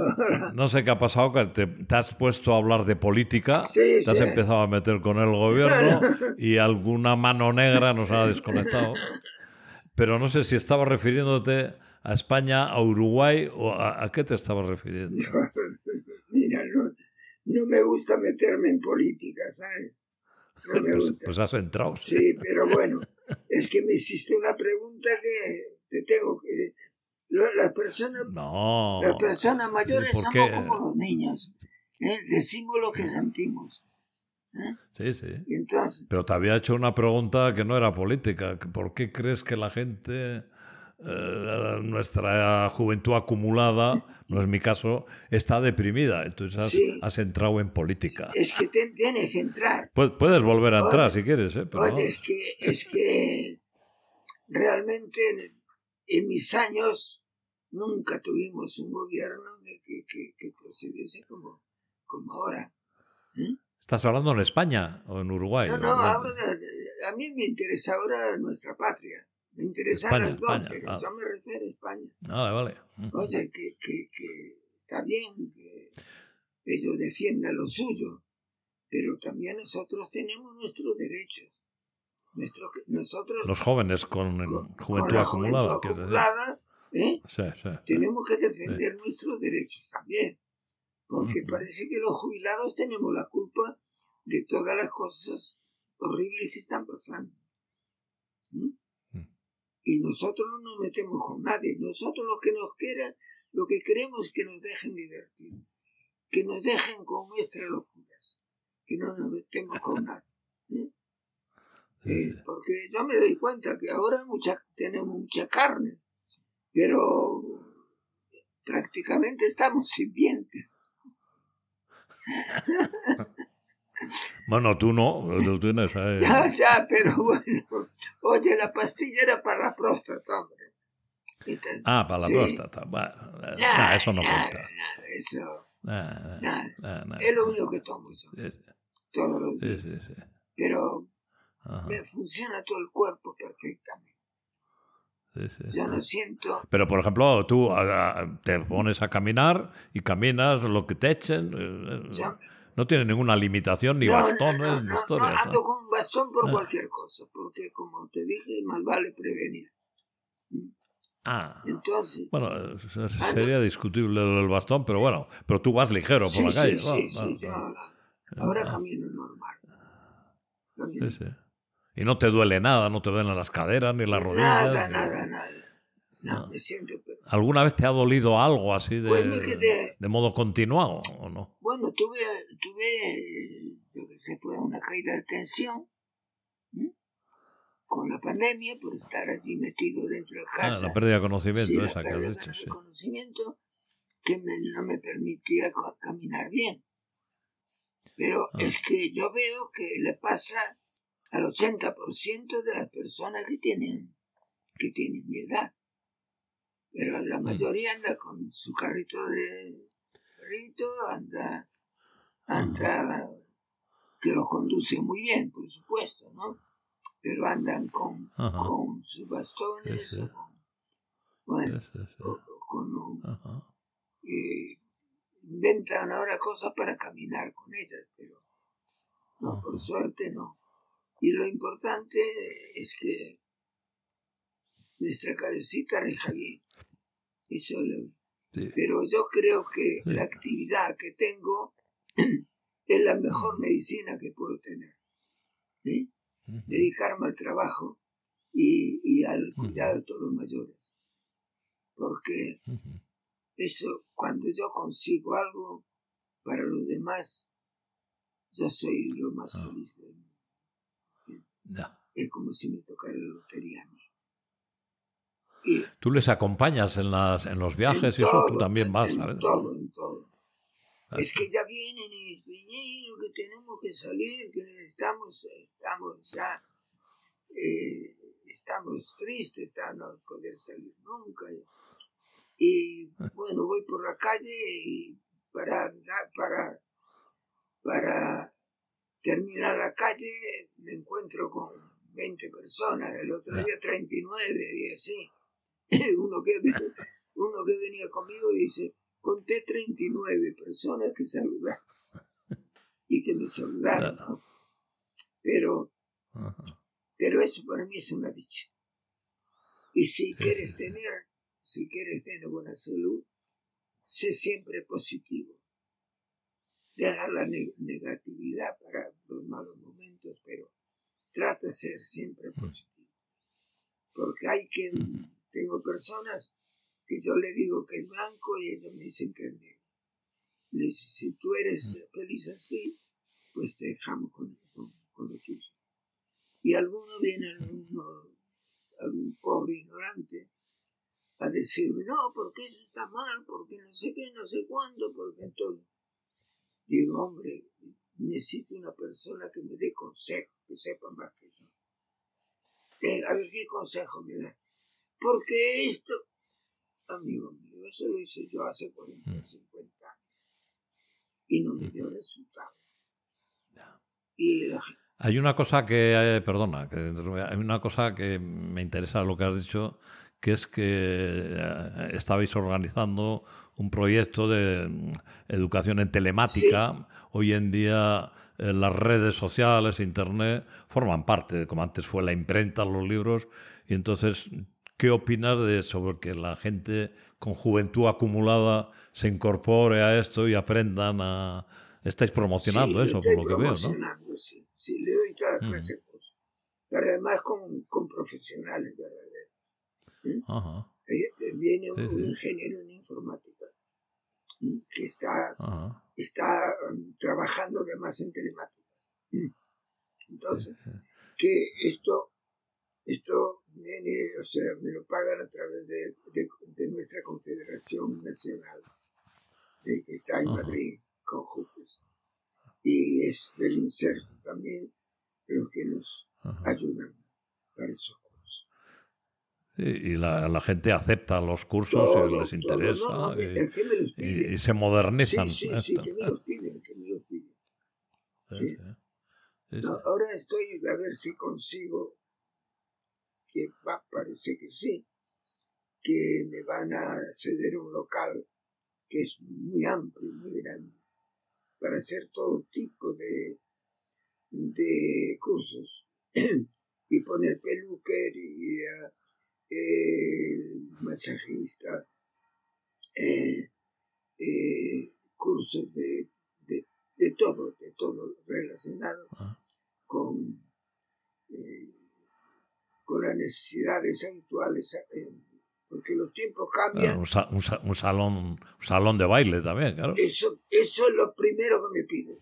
no sé qué ha pasado, que te, has puesto a hablar de política, te has empezado a meter con el gobierno y alguna mano negra nos ha desconectado. Pero no sé si estabas refiriéndote a España, a Uruguay o a, qué te estabas refiriendo. Mira, no, me gusta meterme en política, ¿sabes? No me pues, gusta. pues has entrado. Sí, pero bueno, es que me hiciste una pregunta que te tengo que... Las personas, no, las personas mayores somos como los niños. ¿eh? decimos lo que sentimos. ¿eh? Sí, sí. Entonces, Pero te había hecho una pregunta que no era política. ¿Por qué crees que la gente, eh, nuestra juventud acumulada, no es mi caso, está deprimida? Entonces has, Sí. has entrado en política. es que te- tienes que entrar. Pu- Puedes volver a entrar Oye, si quieres, ¿eh? Pero Oye, es que, es que realmente en, en mis años nunca tuvimos un gobierno que, que, que- procediese como, como ahora. ¿eh? ¿Estás hablando en España o en Uruguay? No, no, de- a mí me interesa ahora nuestra patria. Me interesan España, las dos, España, pero ah. yo me refiero a España. Vale, vale. Ujú. Oye, que, que, que está bien que ellos defiendan lo suyo, pero también nosotros tenemos nuestros derechos. Nuestro, nosotros, Los jóvenes con con- con juventud la acumulada, juventud acumulada, ¿eh? Sí, sí. tenemos que defender nuestros derechos también. Porque parece que los jubilados tenemos la culpa de todas las cosas horribles que están pasando. ¿Mm? Y nosotros no nos metemos con nadie. Nosotros lo que nos quiera, lo que queremos es que nos dejen divertir. Que nos dejen con nuestras locuras. Que no nos metemos con nadie. ¿eh? Eh, porque yo me doy cuenta que ahora mucha, tenemos mucha carne, pero prácticamente estamos sin dientes. Bueno, tú no, tú tienes ahí. Ya, ya, pero bueno. Oye, la pastilla era para la próstata, hombre. Ah, para la Sí. próstata. Bueno, eh, Nada, nah, eso no nada, cuenta. nada, eso nada. nah. es lo único que tomo yo Sí, todos los días. sí. Pero Ajá, me funciona todo el cuerpo perfectamente. sí, sí. Yo no siento. Pero, por ejemplo, tú ah, ah, te pones a caminar y caminas lo que te echen. eh, eh, Ya. No tiene ninguna limitación, ni No, bastones, ni no, no historias. ando con bastón por Ah. cualquier cosa, porque como te dije, más vale prevenir. Ah, Entonces, bueno, se- sería discutible el bastón, pero bueno, pero tú vas ligero por sí, la sí, calle. sí, ¿no? sí, Ah, yo ahora ah. camino normal. Sí, sí. Y no te duele nada, no te duelen las caderas ni las rodillas. Nada, ni- nada, nada. No, me siento. pero- ¿Alguna vez te ha dolido algo así de, Pues quedé- de modo continuado o no? Bueno, tuve, tuve, yo que sé, una caída de tensión con la pandemia por estar allí metido dentro de Ah, casa. la pérdida de conocimiento Sí, la esa que has pérdida dicho, de sí. conocimiento que me- no me permitía caminar bien. Pero Ah. es que yo veo que le pasa al 80% de las personas que tienen, que tienen mi edad. Pero la Mm. mayoría anda con su carrito de carrito, anda, anda, que lo conduce muy bien, por supuesto, ¿no? Pero andan con, Ajá. con sus bastones, Sí, sí. o con- bueno, Sí, o- con un, eh, inventan ahora cosas para caminar con ellas, pero no, por suerte no. Y lo importante es que nuestra cabecita reja bien. Eso es lo- Sí. Pero yo creo que Sí. la actividad que tengo es la mejor medicina que puedo tener. Dedicarme al trabajo y, y al cuidado de todos los mayores. Porque eso, cuando yo consigo algo para los demás, yo soy lo más Ah. feliz del mundo. Ya. Es como si me tocara la lotería a mí. Tú les acompañas en, las, en los viajes en y eso, tú también vas, en ¿sabes? todo, en todo. Ah, Es que ya vienen y dicen, "Piñero, que tenemos que salir, que necesitamos, estamos ya, eh, estamos tristes, de no poder salir nunca. Y bueno, voy por la calle y para, para, para terminar la calle me encuentro con 20 personas, el otro Ah. día 39 y así. Uno que, uno que venía conmigo dice, conté 39 personas que saludaste y que me saludaron, ¿no? Pero, pero eso para mí es una dicha. Y si quieres tener, si quieres tener buena salud, sé siempre positivo. Deja la ne- negatividad para los malos momentos, pero trata de ser siempre Mm. positivo. Porque hay que, tengo personas que yo le digo que es blanco y ellos me dicen que es negro. Le dice, si tú eres feliz así, pues te dejamos con, lo tuyo. Y alguno viene, alguno, algún pobre ignorante, a decirme, no, porque eso está mal, porque no sé qué, no sé cuándo, porque todo. Digo, hombre, necesito una persona que me dé consejo, que sepa más que yo. Eh, a ver qué consejo me da. Porque esto, amigo mío, eso lo hice yo hace 40 o 50 años. Y no me dio resultado. Y hay una cosa que, eh, perdona, que hay una cosa que me interesa lo que has dicho, que es que eh, estabais organizando un proyecto de mm, educación en telemática. Hoy en día eh, las redes sociales, Internet, forman parte de como antes fue la imprenta, los libros. Y entonces, ¿qué opinas de sobre que la gente con juventud acumulada se incorpore a esto y aprendan a... Estáis promocionando eso, por lo que veo, ¿no? Sí, sí, le doy cada mm. clase Pero además con, con profesionales verdaderos. Ajá. Eh, viene un, ingeniero en informática que está, está um, trabajando además en telemática. Entonces, que esto, esto viene, o sea, me lo pagan a través de, de, nuestra Confederación Nacional, que está en Madrid, con Jupes. Y es del inserto también los que nos ayudan para eso y la, la, gente acepta los cursos y les interesa y, se modernizan. Sí, sí, sí, que me los piden, que me los piden. Sí. ahora estoy a ver si consigo, que va, parece que sí, que me van a ceder un local que es muy amplio, muy grande, para hacer todo tipo de, de cursos y poner peluquería eh, masajista, eh, eh, cursos de, de, de, todo, de todo relacionado ah. con las necesidades habituales, eh, porque los tiempos cambian. un, un, salón, un salón de baile también, claro. Eso, eso es lo primero que me piden.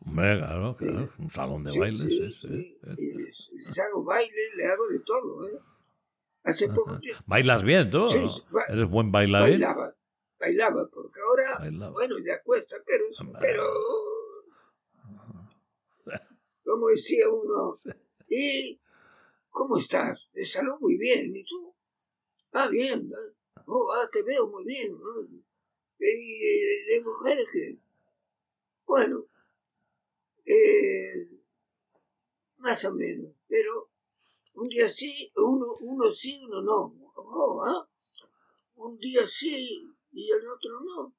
Hombre, claro, claro, un salón de baile. Sí, sí, les, les, hago baile, le hago de todo, ¿eh? Hace poco tiempo. ¿Bailas bien tú? ¿Eres buen bailarín? Bailaba, bailaba, porque ahora, bueno, ya cuesta, pero, pero como decía uno, ¿y cómo estás? De salud muy bien, ¿y tú? Ah, bien, oh, ah, te veo muy bien. ¿Y de mujeres que? Bueno, eh, más o menos, pero un día sí, uno, uno sí, uno no. Oh, ¿ah? Un día sí y el otro no.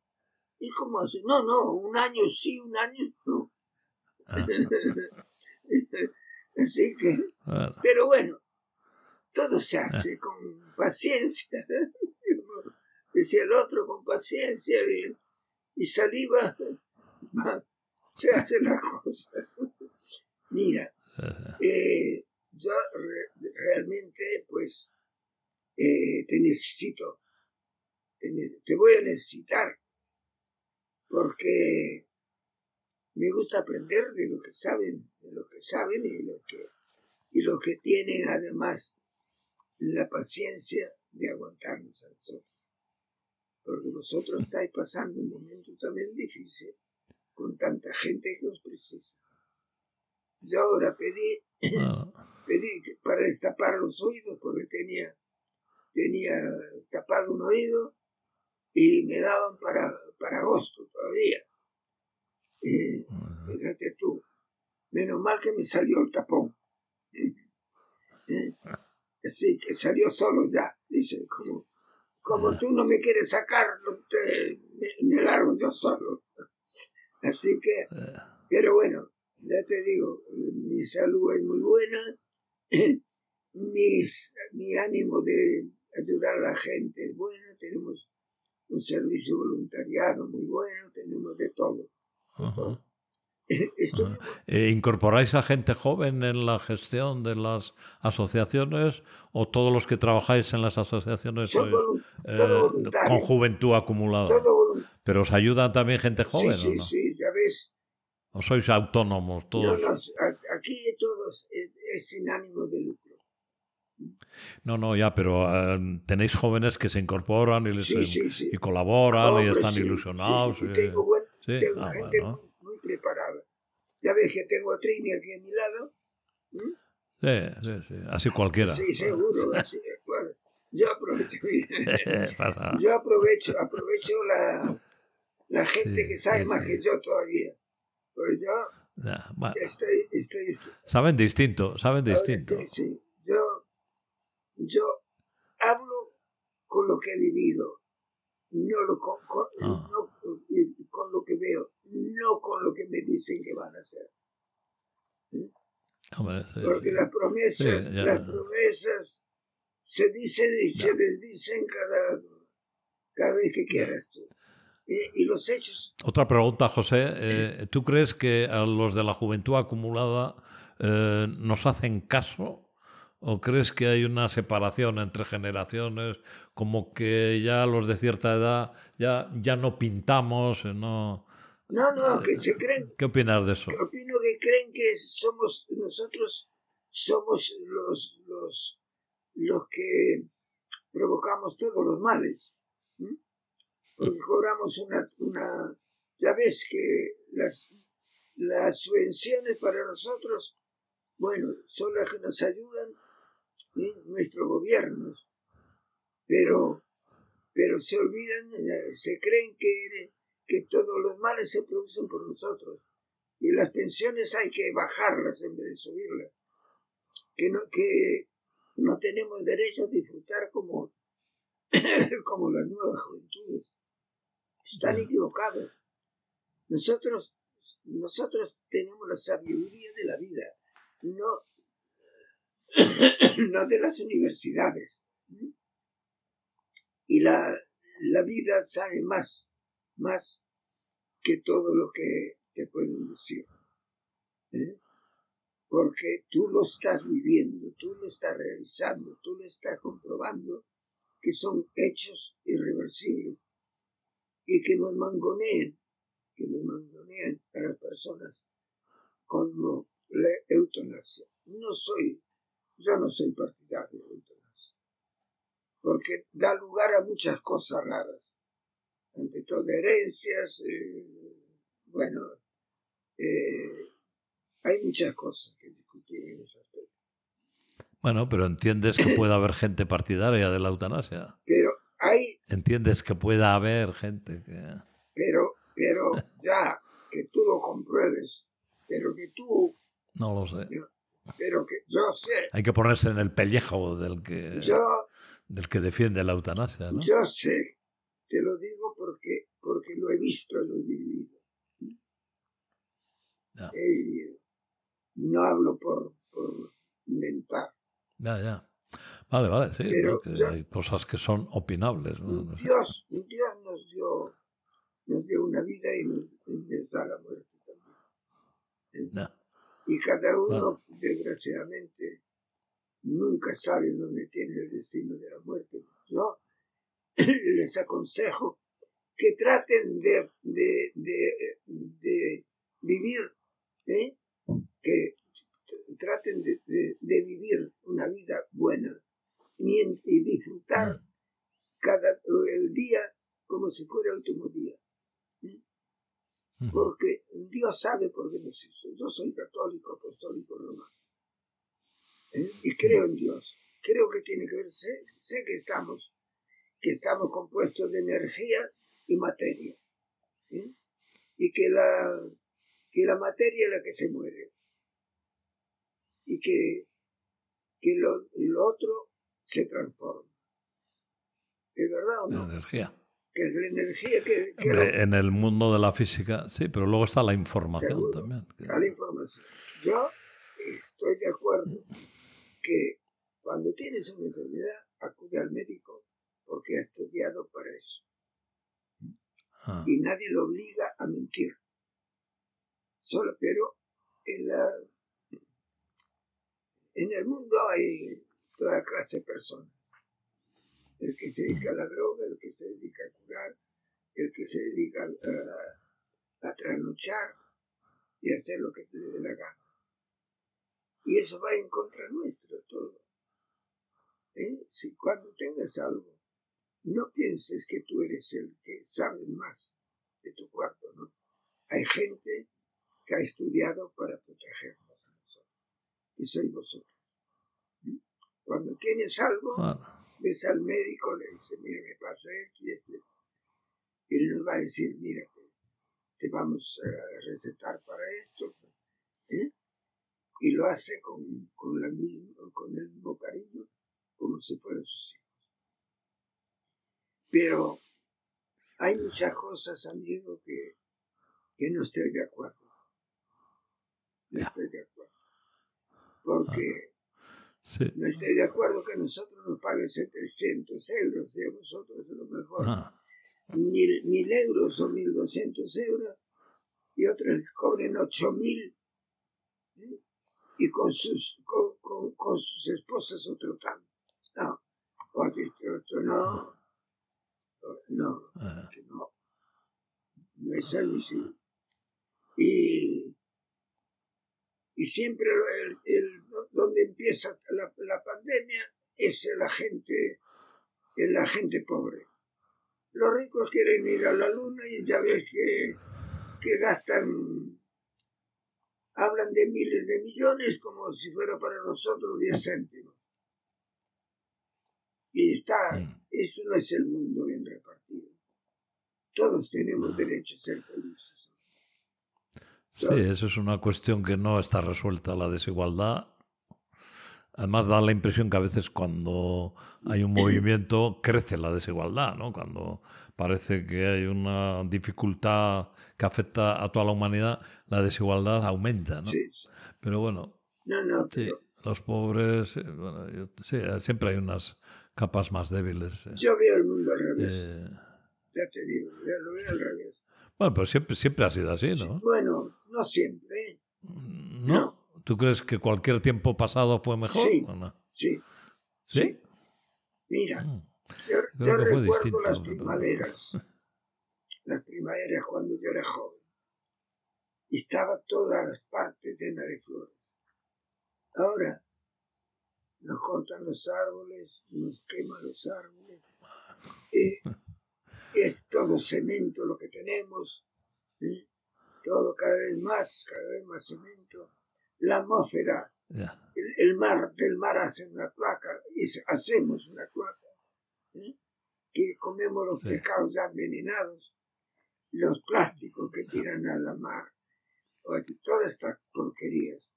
¿Y cómo hace? No, no, un año sí, un año no. Así que, pero bueno, todo se hace ah. con paciencia. Decía el otro, con paciencia y, saliva, se hace la cosa. Mira, eh, yo realmente pues eh, te necesito, te, voy a necesitar, porque me gusta aprender de lo que saben, de lo que saben y lo que, y lo que tienen además la paciencia de aguantarnos a nosotros. Porque vosotros estáis pasando un momento también difícil con tanta gente que os precisa. Yo ahora pedí pedí para destapar los oídos porque tenía, tenía tapado un oído y me daban para, para agosto todavía. fíjate tú, menos mal que me salió el tapón. Así que salió solo ya, dice, como, como tú no me quieres sacar, te, me, largo yo solo. Así que, pero bueno, ya te digo, mi salud es muy buena, mis, mi ánimo de ayudar a la gente es bueno, tenemos un servicio voluntariado muy bueno, tenemos de todo. Eh, ¿Incorporáis a gente joven en la gestión de las asociaciones o todos los que trabajáis en las asociaciones sois, eh, con juventud acumulada? ¿Pero os ayuda también gente joven sí, sí, o no? sí, ya ves. ¿O sois autónomos No, todos? no, a- aquí todos es, sin ánimo de lucro. No, no, ya, pero eh, tenéis jóvenes que se incorporan y, les, Sí, sí, sí. y colaboran y Hombre, están sí, ilusionados. y eh. tengo, buen- Sí, tengo ah, gente bueno. muy, muy preparada. Ya ves que tengo a Trini aquí a mi lado. Sí, sí, sí, así cualquiera. Sí, seguro. Así, bueno, yo aprovecho, yo aprovecho, aprovecho la, la gente Sí, que sabe sí, más sí. que yo todavía. Pues yo Ya, bueno, estoy, estoy, estoy saben distinto, saben distinto. estoy- sí. Yo, yo hablo con lo que he vivido, no lo con, con- Ah. no con lo que veo, no con lo que me dicen que van a hacer. Hombre, sí, Porque las promesas, Sí, las promesas se dicen y se les dicen cada, cada vez que quieras tú. Eh, y los hechos, Otra pregunta, José. eh, ¿Tú crees que a los de la juventud acumulada eh, nos hacen caso? ¿O crees que hay una separación entre generaciones? Como que ya los de cierta edad ya, ya no pintamos, eh, no... no, no, que se creen, ¿Qué opinas de eso? opino que creen que somos, nosotros somos los, los, los que provocamos todos los males. ¿m? Porque cobramos una, una, ya ves que las, las subvenciones para nosotros, bueno, son las que nos ayudan ¿eh? nuestros gobiernos, pero, pero se olvidan, eh, se creen que, que todos los males se producen por nosotros y las pensiones hay que bajarlas en vez de subirlas, que no, que no tenemos derecho a disfrutar como, como las nuevas juventudes. Están equivocados. Nosotros, nosotros tenemos la sabiduría de la vida, no, no de las universidades. Y la, la vida sabe más, más que todo lo que te pueden decir. ¿eh? Porque tú lo estás viviendo, tú lo estás realizando, tú lo estás comprobando que son hechos irreversibles y que nos mangonean, que nos mangonean a las personas como la eutanasia. No soy, yo no soy partidario de la eutanasia, porque da lugar a muchas cosas raras, ante todo herencias, eh, bueno, eh, hay muchas cosas que discutir en ese aspecto. Bueno, pero entiendes que puede haber gente partidaria de la eutanasia. Pero hay, Entiendes que pueda haber gente que... pero, pero ya que tú lo compruebes, pero que tú, No lo sé. pero que yo sé, Hay que ponerse en el pellejo del que, yo, del que defiende la eutanasia, ¿no? yo sé, te lo digo porque, porque lo he visto y lo he vivido. Ya. He vivido. No hablo por, por inventar. Ya, ya. Vale, vale, sí. Pero ¿no? que ya- hay cosas que son opinables. Dios, Dios nos dio, nos dio una vida y nos, nos da la muerte también. Ya. Y cada uno, desgraciadamente, nunca sabe dónde tiene el destino de la muerte. Yo les aconsejo que traten de, de, de, de vivir, ¿eh? que traten de, de- vivir una vida buena y disfrutar cada el día como si fuera el último día. Ujú. Porque Dios sabe por qué nos hizo. Yo soy católico, apostólico, romano. ¿Eh? Y creo en Dios. Creo que tiene que ver, sé, sé que estamos, que estamos compuestos de energía y materia. ¿eh? Y que la, que la materia es la que se muere. Y que, que lo, lo otro se transforma. ¿Es verdad o La no? energía. Que es la energía que, que Hombre, en el mundo de la física, sí, pero luego está la información Seguro. también. que- da la información. Yo estoy de acuerdo que cuando tienes una enfermedad, acude al médico porque ha estudiado para eso. Ah, Y nadie lo obliga a mentir. Solo, pero en, la, en el mundo hay toda clase de personas. El que se dedica a la droga, el que se dedica a curar, el que se dedica a, a trasnochar y hacer lo que le dé la gana. Y eso va en contra nuestro todo. ¿Eh? Si cuando tengas algo, no pienses que tú eres el que sabe más de tu cuerpo, ¿no? Hay gente que ha estudiado para protegernos a nosotros, y sois vosotros. ¿Mm? Cuando tienes algo, ves al médico, le dices, mira, me pasa esto y esto. Y él nos va a decir, mira, te vamos a recetar para esto. ¿eh? Y lo hace con, con, la misma, con el mismo cariño como si fueran sus hijos. Pero hay muchas cosas, amigo, que, que no estoy de acuerdo. No estoy de acuerdo. Porque no estoy de acuerdo que nosotros nos paguen 700 euros y a vosotros es lo mejor. Ah. Mil, mil, euros o 1200 euros y otros cobren 8000 ¿eh? y con sus, con, con, sus esposas otro tanto. No, esto no, no, no, no es así. Y, y siempre el, el, donde empieza la, la, pandemia es la gente, la gente pobre. Los ricos quieren ir a la luna y ya ves que, que gastan, hablan de miles de millones como si fuera para nosotros 10 céntimos. Y está, eso no es el mundo bien repartido. Todos tenemos derecho a ser felices. Sí, eso es una cuestión que no está resuelta, la desigualdad. Además da la impresión que a veces cuando hay un movimiento crece la desigualdad, ¿no? Cuando parece que hay una dificultad que afecta a toda la humanidad, la desigualdad aumenta, ¿no? Sí, sí. Pero bueno, no, no, sí, los pobres, eh, bueno, sí, siempre hay unas capas más débiles. Eh. Yo veo el mundo al revés. Eh... Ya te digo, lo veo al revés. Bueno, pero siempre, siempre ha sido así, ¿no? bueno, no siempre. ¿No? ¿Tú crees que cualquier tiempo pasado fue mejor? Sí, ¿o no? sí, sí. sí. Mira, mm. yo, yo recuerdo las primaveras. Las primaveras cuando yo era joven. Y estaba todas partes llenas de flores. Ahora nos cortan los árboles, nos queman los árboles. Eh, es todo cemento lo que tenemos, ¿eh? todo cada vez más, cada vez más cemento. La atmósfera, el, mar, del mar hace una placa, y hacemos una placa, ¿eh? que comemos los pescados ya envenenados, los plásticos que tiran a la mar, todas estas porquerías.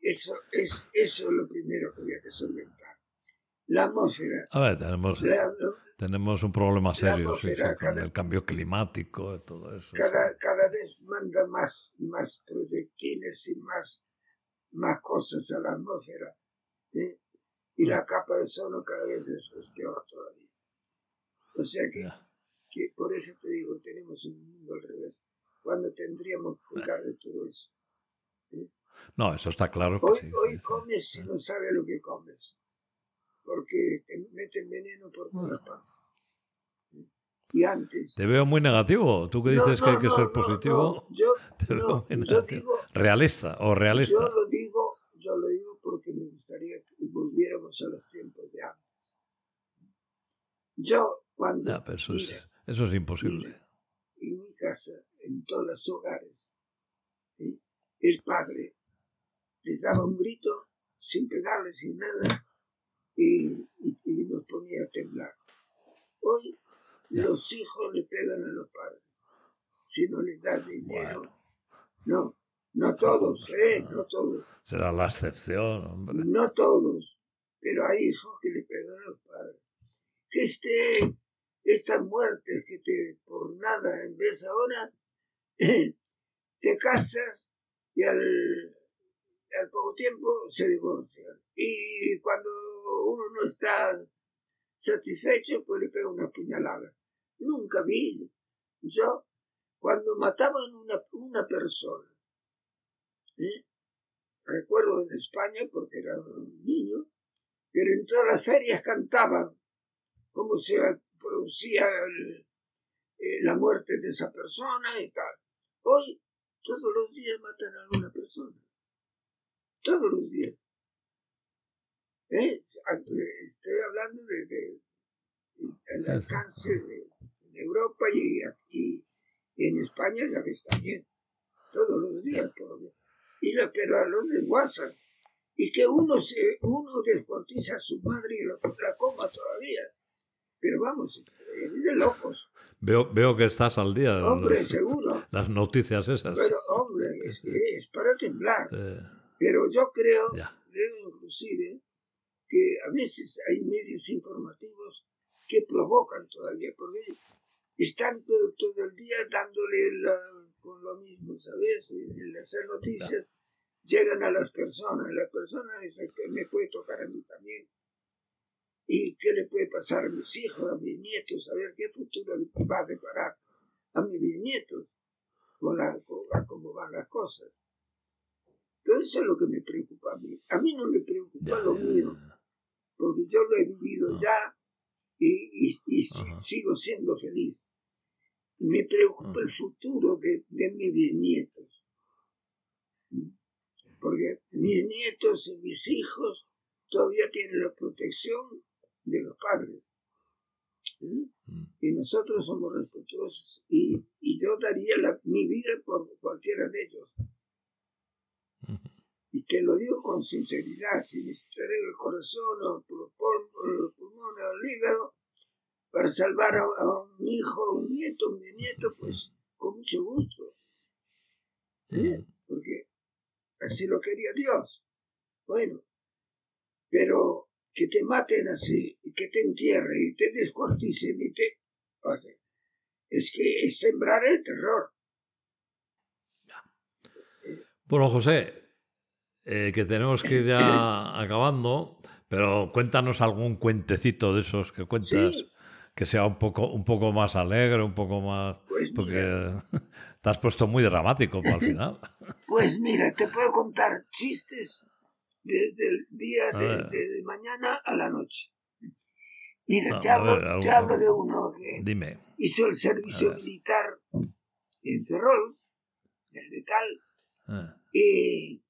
Eso es, eso es lo primero que había que solventar. La atmósfera. A ver, tenemos, tenemos un problema serio con el cambio climático y todo eso. Cada, cada vez manda más, más proyectiles y más, más cosas a la atmósfera. ¿eh? Y la capa de ozono cada vez es, peor todavía. O sea que, que, por eso te digo, tenemos un mundo al revés. Cuando tendríamos que cuidar de todo eso. ¿eh? No, eso está claro. hoy, hoy comes y no sabes lo que comes, porque te meten veneno por todas partes. Y antes. Te veo muy negativo. Tú que dices que hay que ser positivo. yo, te veo muy negativo. realista o realista. Yo lo digo, yo lo digo porque me gustaría que volviéramos a los tiempos de antes. Yo cuando eso, es, eso es imposible. en mi casa, en todos los hogares, el padre les daba un grito sin pegarle, sin nada, y, y, nos ponía a temblar. Hoy los hijos le pegan a los padres. Si no les da dinero, no, no todos, ¿eh? No todos. Será la excepción, hombre. No todos, pero hay hijos que le pegan a los padres. Que este, estas muertes que te por nada en vez ahora, te casas y al al poco tiempo se divorcian. Y cuando uno no está satisfecho, pues le pega una puñalada. Nunca vi. Yo, cuando mataban una, una persona, ¿eh? recuerdo en España, porque era un niño, pero en todas las ferias cantaban como se producía eh, la muerte de esa persona y tal. Hoy, todos los días matan a una persona. Todos los días. ¿Eh? Estoy hablando de, el alcance de, Europa y aquí en España ya que está bien. Todos los días, Y la, pero a los de WhatsApp. Y que uno, se, uno descuartiza a su madre y la, la coma todavía. Pero vamos, de locos. Veo, veo que estás al día de hombre, seguro. las noticias esas. Pero, hombre, es, es para temblar. Eh. Pero yo creo, creo inclusive que a veces hay medios informativos que provocan todavía, porque están todo, todo el día dándole con lo mismo, ¿sabes? En hacer noticias llegan a las personas, las personas dicen que me puede tocar a mí también. ¿Y qué le puede pasar a mis hijos, a mis nietos? A ver qué futuro va a deparar a mis nietos con, la, cómo van las cosas. Todo eso es lo que me preocupa a mí. A mí no me preocupa lo mío, porque yo lo he vivido ya y, y, sigo siendo feliz. Me preocupa el futuro de, de mis bisnietos. Porque mis nietos y mis hijos todavía tienen la protección de los padres. Mm. Y nosotros somos respetuosos y, y yo daría la, mi vida por cualquiera de ellos. Y te lo digo con sinceridad, si necesitaré el corazón o los pulmones o el hígado para salvar a, un hijo, un nieto, un nieto, pues con mucho gusto. ¿Eh? Porque así lo quería Dios. Bueno, pero que te maten así, y que te entierren, y te descuarticen, y te... es que es sembrar el terror. Bueno, José, eh, que tenemos que ir ya acabando, pero cuéntanos algún cuentecito de esos que cuentas. Que sea un poco, un poco más alegre, un poco más. Pues porque te has puesto muy dramático al final. Pues mira, te puedo contar chistes desde el día de, mañana a la noche. Mira, te, hablo, te, hablo, de uno que hizo el servicio militar en Ferrol, el de tal, ah. y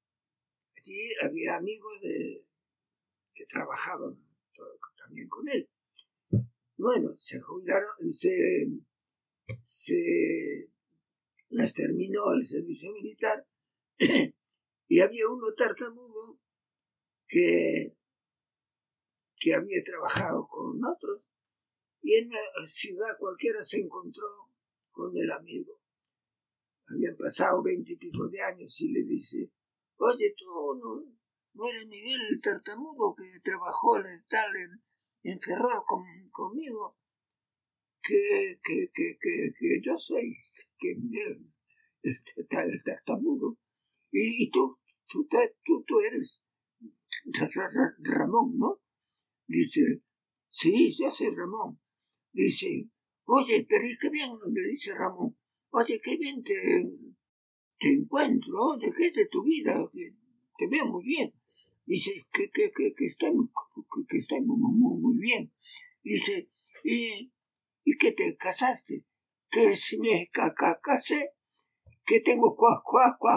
allí había amigos de, que trabajaban también con él. Bueno, se jubilaron, se, se las terminó el servicio militar y había uno tartamudo que, que había trabajado con otros y en una ciudad cualquiera se encontró con el amigo. Habían pasado veintipico de años y le dice, oye, tú no, no eres Miguel el tartamudo que trabajó tal en, en Ferrol conmigo, que, que, que, que, yo soy que Miguel el, tartamudo, y, tú, tú, tú, tú eres Ramón, ¿no? Dice, sí, yo soy Ramón. Dice, oye, pero que bien, le dice Ramón, oye, qué bien te, te encuentro, oye, ¿qué es de tu vida? Que te veo muy bien. Dice, que, que, que, que estoy, que, estoy muy, muy, muy, bien. Dice, ¿y, ¿y qué te casaste? Que si me casé, que tengo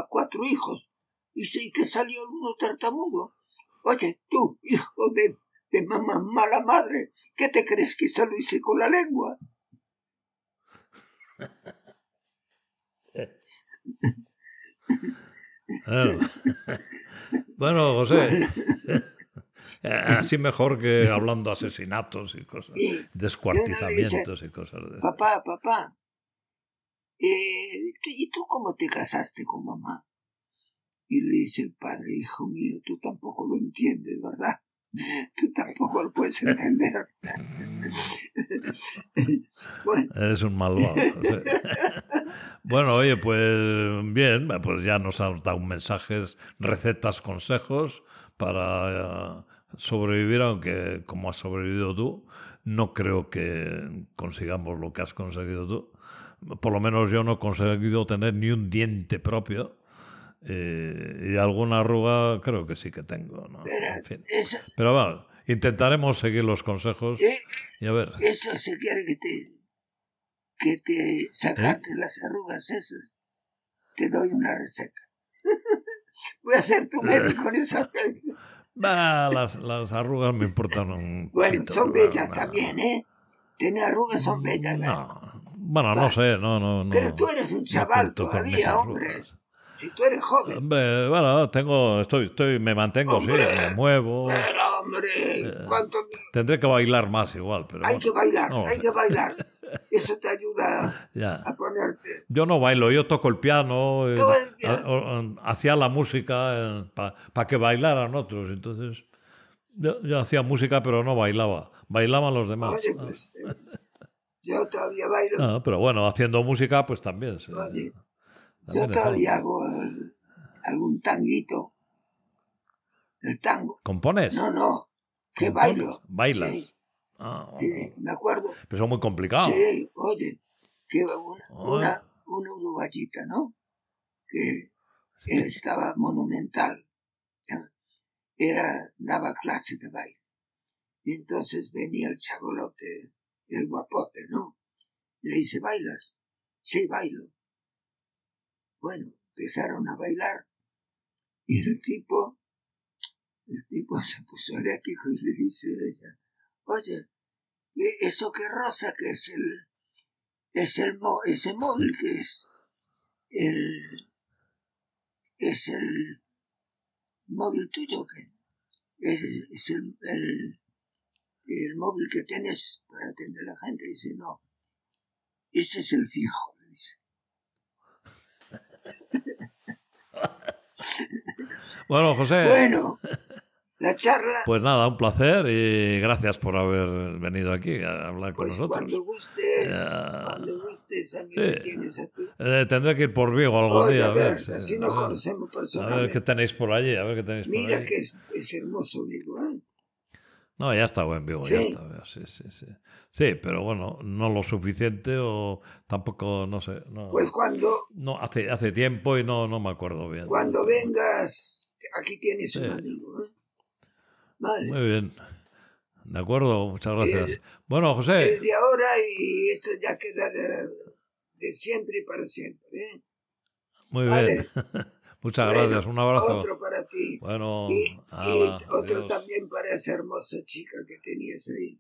cuatro hijos. Dice, ¿y que salió uno tartamudo? Oye, tú, hijo de, de mamá mala madre, ¿qué te crees que se lo hice con la lengua? Bueno, José, así mejor que hablando asesinatos y cosas, descuartizamientos y cosas de Papá, papá, eh, ¿y tú cómo te casaste con mamá? Y le dice el padre, hijo mío, tú tampoco lo entiendes, ¿verdad? Tú tampoco lo puedes entender. bueno. Eres un malvado. Bueno, oye, pues bien, pues ya nos han dado mensajes, recetas, consejos para eh, sobrevivir, aunque como has sobrevivido tú, no creo que consigamos lo que has conseguido tú. Por lo menos yo no he conseguido tener ni un diente propio eh, y alguna arruga creo que sí que tengo. ¿no? Pero, bueno, intentaremos seguir los consejos Eh, y a ver. Eso se quiere que te, que te sacarte las arrugas esas. Te doy una receta. Voy a ser tu médico en esa Bah, las, las arrugas me importan un Bueno, pito, son bellas bueno. también, ¿eh? Tener arrugas son bellas. ¿no? No, bueno, no Vale. sé, no, no, no. Pero tú eres un no chaval todavía, hombre. Si tú eres joven. Hombre, bueno, tengo, estoy, estoy, me mantengo, Hombre. sí, me muevo. Pero, hombre, ¿cuánto Tendré que bailar más igual, pero Hay bueno, que bailar, no hay que bailar. Eso te ayuda ya. a ponerte. Yo no bailo, yo toco el piano, eh, hacía la música para que bailaran otros, entonces yo, yo hacía música pero no bailaba, bailaban los demás. Oye, pues, eh, yo todavía bailo. Ah, pero bueno, haciendo música pues también. se- Oye, también yo todavía hago el- algún tanguito. El tango. ¿Compones? No, no, que bailo. ¿Bailas? Sí, Ah, sí, me acuerdo. Pero son muy complicados. Sí, oye, que una, Ah. una, una uruguayita, ¿no? Que estaba monumental. Era, daba clase de baile. Y entonces venía el chabolote, el guapote, ¿no? Le dice, ¿bailas? Sí, bailo. Bueno, empezaron a bailar. Y el tipo, el tipo se puso erético y le dice a ella, oye, ¿y eso que rosa que es el, es el, mo- ese móvil que es el, es el móvil tuyo que es, es el, el, el móvil que tienes para atender a la gente. Dice, no, ese es el fijo, le dice. Bueno, José, Bueno, la charla, pues nada, un placer y gracias por haber venido aquí a hablar con pues nosotros. cuando gustes, cuando gustes, a mí Sí. me tienes a ti. Eh, tendré que ir por Vigo algún Oye, día. a A ver, así nos a ver. conocemos A ver qué tenéis por allí, a ver qué tenéis por Mira allí. que es, es hermoso, digo, ¿eh? No, ya está buen Vigo, ya está. Sí, sí, sí. Sí, pero bueno, no lo suficiente o tampoco, no sé. No, Pues cuando, no hace, hace tiempo y no, no me acuerdo bien. cuando vengas, aquí tienes un amigo, ¿eh? Vale. Muy bien. De acuerdo, muchas gracias. El- Bueno, José, El de ahora y esto ya queda de, siempre y para siempre, ¿eh? muy vale. bien. Muchas Bueno, gracias, un abrazo. Otro para ti. Bueno, Y, otro adiós. también para esa hermosa chica que tenías ahí.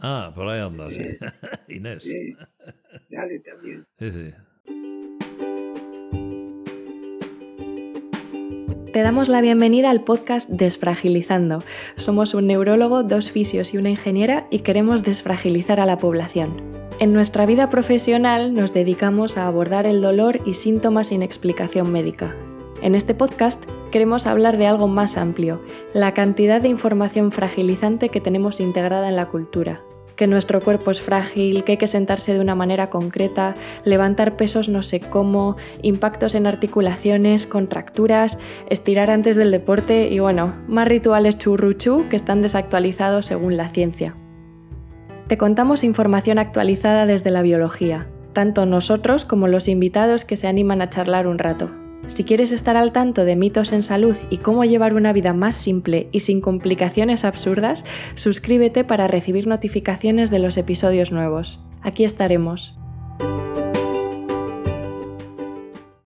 Ah, por ahí anda, sí. Sí. Inés. Sí. Dale también. Sí, sí. Te damos la bienvenida al podcast Desfragilizando. Somos un neurólogo, dos fisios y una ingeniera y queremos desfragilizar a la población. En nuestra vida profesional nos dedicamos a abordar el dolor y síntomas sin explicación médica. En este podcast queremos hablar de algo más amplio, la cantidad de información fragilizante que tenemos integrada en la cultura. Que nuestro cuerpo es frágil, que hay que sentarse de una manera concreta, levantar pesos no sé cómo, impactos en articulaciones, contracturas, estirar antes del deporte y bueno, más rituales churruchú que están desactualizados según la ciencia. Te contamos información actualizada desde la biología, tanto nosotros como los invitados que se animan a charlar un rato. Si quieres estar al tanto de mitos en salud y cómo llevar una vida más simple y sin complicaciones absurdas, suscríbete para recibir notificaciones de los episodios nuevos. Aquí estaremos.